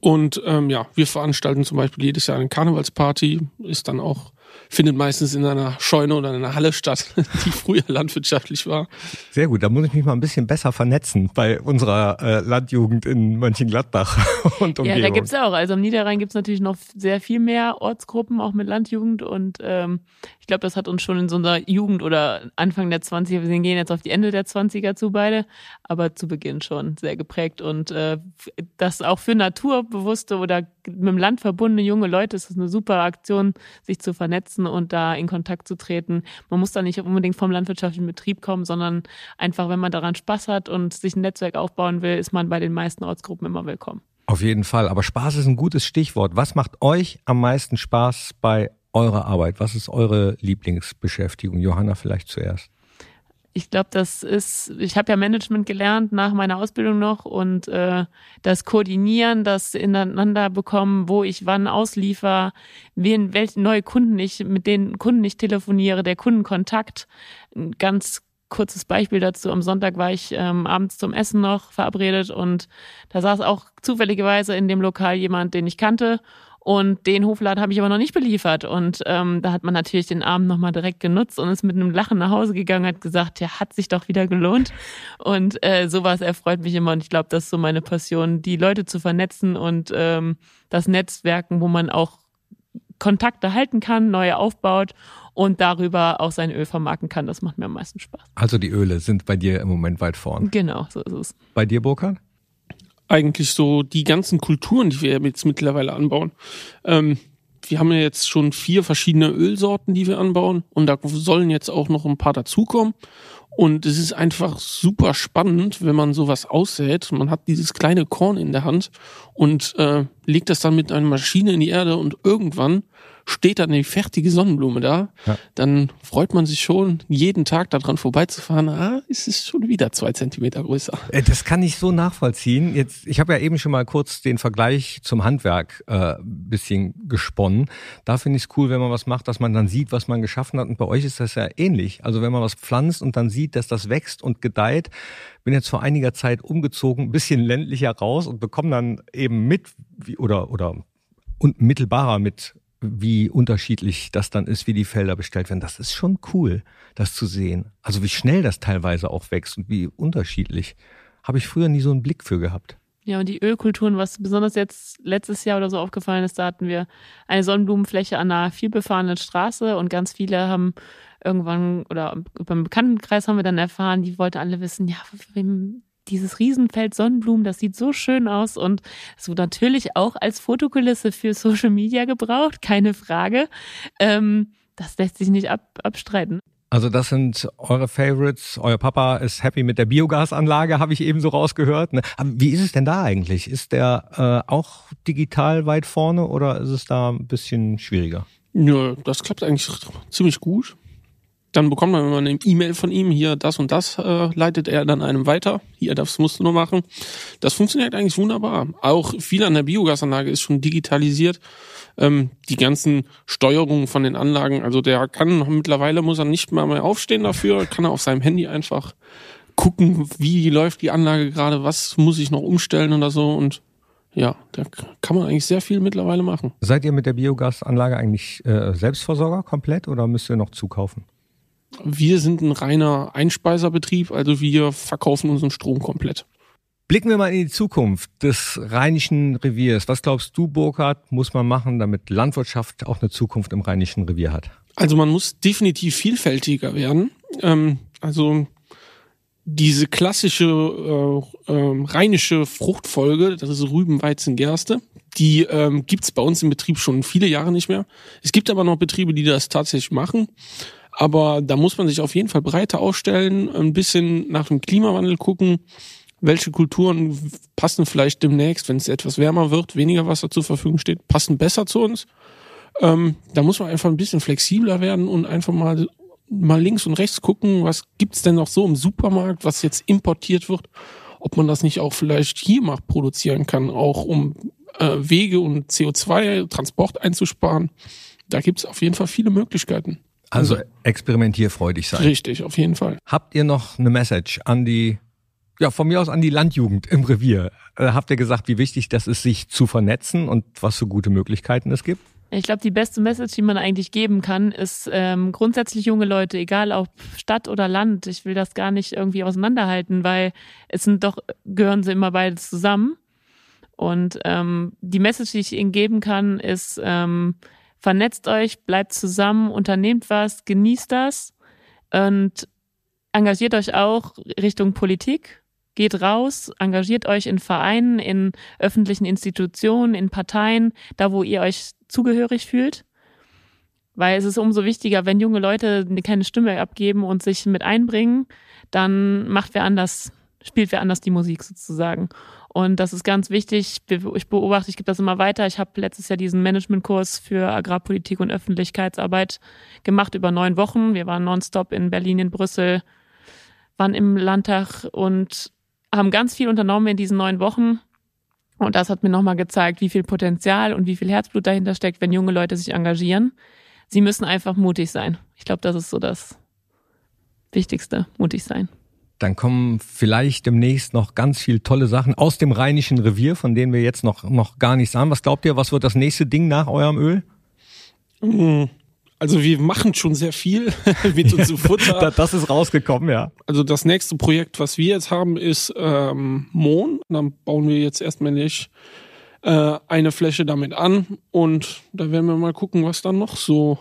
Und ähm, ja, wir veranstalten zum Beispiel jedes Jahr eine Karnevalsparty, ist dann auch, findet meistens in einer Scheune oder in einer Halle statt, die früher landwirtschaftlich war. Sehr gut, da muss ich mich mal ein bisschen besser vernetzen bei unserer äh, Landjugend in Mönchengladbach und Ja, Umgebung. da gibt's auch. Also am Niederrhein gibt's natürlich noch sehr viel mehr Ortsgruppen, auch mit Landjugend. Und ähm, ich glaube, das hat uns schon in so einer Jugend oder Anfang der 20er, wir gehen jetzt auf die Ende der 20er zu beide, aber zu Beginn schon sehr geprägt. Und äh, das auch für naturbewusste oder mit dem Land verbundene junge Leute ist das eine super Aktion, sich zu vernetzen und da in Kontakt zu treten. Man muss da nicht unbedingt vom landwirtschaftlichen Betrieb kommen, sondern einfach, wenn man daran Spaß hat und sich ein Netzwerk aufbauen will, ist man bei den meisten Ortsgruppen immer willkommen. Auf jeden Fall. Aber Spaß ist ein gutes Stichwort. Was macht euch am meisten Spaß bei eurer Arbeit? Was ist eure Lieblingsbeschäftigung? Johanna vielleicht zuerst. Ich glaube, das ist, ich habe ja Management gelernt nach meiner Ausbildung noch und äh, das Koordinieren, das ineinander bekommen, wo ich wann ausliefer, wen, welche neue Kunden ich, mit den Kunden ich telefoniere, der Kundenkontakt. Ein ganz kurzes Beispiel dazu. Am Sonntag war ich ähm, abends zum Essen noch verabredet und da saß auch zufälligerweise in dem Lokal jemand, den ich kannte. Und den Hofladen habe ich aber noch nicht beliefert. Und ähm, da hat man natürlich den Abend nochmal direkt genutzt und ist mit einem Lachen nach Hause gegangen, hat gesagt, ja, hat sich doch wieder gelohnt. Und äh, sowas erfreut mich immer. Und ich glaube, das ist so meine Passion, die Leute zu vernetzen und ähm, das Netzwerken, wo man auch Kontakte halten kann, neue aufbaut und darüber auch sein Öl vermarkten kann. Das macht mir am meisten Spaß. Also die Öle sind bei dir im Moment weit vorn. Genau, so ist es. Bei dir, Burkhard? Eigentlich so die ganzen Kulturen, die wir jetzt mittlerweile anbauen. Ähm, wir haben ja jetzt schon vier verschiedene Ölsorten, die wir anbauen und da sollen jetzt auch noch ein paar dazukommen. Und es ist einfach super spannend, wenn man sowas aussät. Man hat dieses kleine Korn in der Hand und äh, legt das dann mit einer Maschine in die Erde und irgendwann steht dann die fertige Sonnenblume da. Ja. Dann freut man sich schon, jeden Tag daran vorbeizufahren. Ah, es ist schon wieder zwei Zentimeter größer. Äh, Das kann ich so nachvollziehen. Jetzt, ich habe ja eben schon mal kurz den Vergleich zum Handwerk äh, bisschen gesponnen. Da finde ich es cool, wenn man was macht, dass man dann sieht, was man geschaffen hat. Und bei euch ist das ja ähnlich. Also wenn man was pflanzt und dann sieht, dass das wächst und gedeiht. Bin jetzt vor einiger Zeit umgezogen, ein bisschen ländlicher raus und bekomme dann eben mit wie, oder oder unmittelbarer mit wie unterschiedlich das dann ist, wie die Felder bestellt werden. Das ist schon cool, das zu sehen. Also wie schnell das teilweise auch wächst und wie unterschiedlich. Habe ich früher nie so einen Blick für gehabt. Ja, und die Ölkulturen, was besonders jetzt letztes Jahr oder so aufgefallen ist, da hatten wir eine Sonnenblumenfläche an einer vielbefahrenen Straße und ganz viele haben irgendwann oder beim Bekanntenkreis haben wir dann erfahren, die wollten alle wissen, ja, wem dieses Riesenfeld Sonnenblumen, das sieht so schön aus und es wird natürlich auch als Fotokulisse für Social Media gebraucht, keine Frage. Ähm, das lässt sich nicht ab, abstreiten. Also das sind eure Favorites. Euer Papa ist happy mit der Biogasanlage, habe ich eben so rausgehört. ne? Aber wie ist es denn da eigentlich? Ist der äh, auch digital weit vorne oder ist es da ein bisschen schwieriger? Ja, das klappt eigentlich ziemlich gut. Dann bekommt man immer eine E-Mail von ihm, hier das und das äh, leitet er dann einem weiter. Hier, das musst du nur machen. Das funktioniert eigentlich wunderbar. Auch viel an der Biogasanlage ist schon digitalisiert. Ähm, die ganzen Steuerungen von den Anlagen, also der kann mittlerweile muss er nicht mal mehr aufstehen dafür, kann er auf seinem Handy einfach gucken, wie läuft die Anlage gerade, was muss ich noch umstellen oder so und ja, da kann man eigentlich sehr viel mittlerweile machen. Seid ihr mit der Biogasanlage eigentlich äh, Selbstversorger komplett oder müsst ihr noch zukaufen? Wir sind ein reiner Einspeiserbetrieb, also wir verkaufen unseren Strom komplett. Blicken wir mal in die Zukunft des Rheinischen Reviers. Was glaubst du, Burkhard, muss man machen, damit Landwirtschaft auch eine Zukunft im Rheinischen Revier hat? Also man muss definitiv vielfältiger werden. Ähm, also diese klassische äh, ähm, rheinische Fruchtfolge, das ist Rüben, Weizen, Gerste, die ähm, gibt's bei uns im Betrieb schon viele Jahre nicht mehr. Es gibt aber noch Betriebe, die das tatsächlich machen. Aber da muss man sich auf jeden Fall breiter aufstellen, ein bisschen nach dem Klimawandel gucken, welche Kulturen passen vielleicht demnächst, wenn es etwas wärmer wird, weniger Wasser zur Verfügung steht, passen besser zu uns. Ähm, da muss man einfach ein bisschen flexibler werden und einfach mal mal links und rechts gucken, was gibt's denn noch so im Supermarkt, was jetzt importiert wird, ob man das nicht auch vielleicht hier mal produzieren kann, auch um äh, Wege und CO2, Transport einzusparen. Da gibt's auf jeden Fall viele Möglichkeiten. Also experimentierfreudig sein. Richtig, auf jeden Fall. Habt ihr noch eine Message an die, ja, von mir aus an die Landjugend im Revier? Äh, habt ihr gesagt, wie wichtig das ist, sich zu vernetzen und was für gute Möglichkeiten es gibt? Ich glaube, die beste Message, die man eigentlich geben kann, ist ähm, grundsätzlich junge Leute, egal ob Stadt oder Land. Ich will das gar nicht irgendwie auseinanderhalten, weil es sind doch, gehören sie immer beide zusammen. Und ähm, die Message, die ich ihnen geben kann, ist, ähm, vernetzt euch, bleibt zusammen, unternehmt was, genießt das und engagiert euch auch Richtung Politik. Geht raus, engagiert euch in Vereinen, in öffentlichen Institutionen, in Parteien, da wo ihr euch zugehörig fühlt. Weil es ist umso wichtiger, wenn junge Leute keine Stimme abgeben und sich mit einbringen, dann macht wer anders, spielt wer anders die Musik sozusagen. Und das ist ganz wichtig. Ich beobachte, ich gebe das immer weiter. Ich habe letztes Jahr diesen Managementkurs für Agrarpolitik und Öffentlichkeitsarbeit gemacht über neun Wochen. Wir waren nonstop in Berlin, in Brüssel, waren im Landtag und haben ganz viel unternommen in diesen neun Wochen. Und das hat mir nochmal gezeigt, wie viel Potenzial und wie viel Herzblut dahinter steckt, wenn junge Leute sich engagieren. Sie müssen einfach mutig sein. Ich glaube, das ist so das Wichtigste, mutig sein. Dann kommen vielleicht demnächst noch ganz viele tolle Sachen aus dem Rheinischen Revier, von denen wir jetzt noch, noch gar nichts haben. Was glaubt ihr, was wird das nächste Ding nach eurem Öl? Hm, also wir machen schon sehr viel mit unserem Futter. das ist rausgekommen, ja. Also das nächste Projekt, was wir jetzt haben, ist ähm, Mohn. Dann bauen wir jetzt erstmal nicht äh, eine Fläche damit an und da werden wir mal gucken, was dann noch so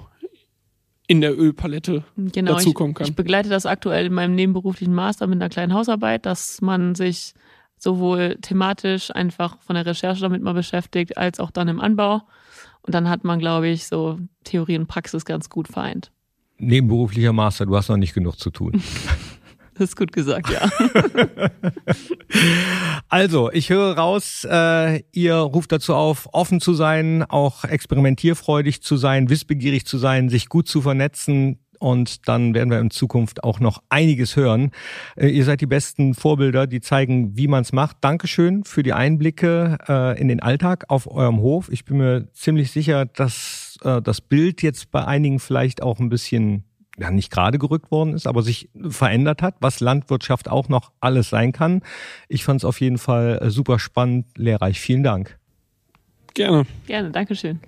in der Ölpalette genau, dazukommen kann. Ich, ich begleite das aktuell in meinem nebenberuflichen Master mit einer kleinen Hausarbeit, dass man sich sowohl thematisch einfach von der Recherche damit mal beschäftigt, als auch dann im Anbau. Und dann hat man, glaube ich, so Theorie und Praxis ganz gut vereint. Nebenberuflicher Master, du hast noch nicht genug zu tun. Das ist gut gesagt, ja. also, ich höre raus, äh, ihr ruft dazu auf, offen zu sein, auch experimentierfreudig zu sein, wissbegierig zu sein, sich gut zu vernetzen, und dann werden wir in Zukunft auch noch einiges hören. Äh, ihr seid die besten Vorbilder, die zeigen, wie man es macht. Dankeschön für die Einblicke äh, in den Alltag auf eurem Hof. Ich bin mir ziemlich sicher, dass äh, das Bild jetzt bei einigen vielleicht auch ein bisschen ja, nicht gerade gerückt worden ist, aber sich verändert hat, was Landwirtschaft auch noch alles sein kann. Ich fand es auf jeden Fall äh, super spannend, lehrreich. Vielen Dank. Gerne. Gerne, Dankeschön.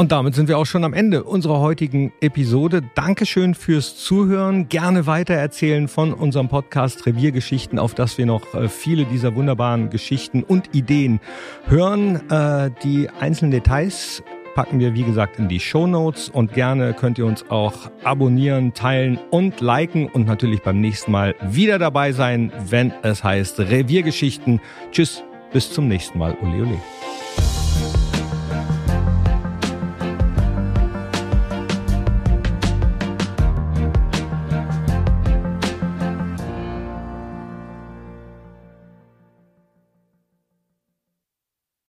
Und damit sind wir auch schon am Ende unserer heutigen Episode. Dankeschön fürs Zuhören. Gerne weitererzählen von unserem Podcast Reviergeschichten, auf das wir noch äh, viele dieser wunderbaren Geschichten und Ideen hören. Äh, die einzelnen Details packen wir, wie gesagt, in die Show Notes und gerne könnt ihr uns auch abonnieren, teilen und liken und natürlich beim nächsten Mal wieder dabei sein, wenn es heißt Reviergeschichten. Tschüss, bis zum nächsten Mal. Ole, ole.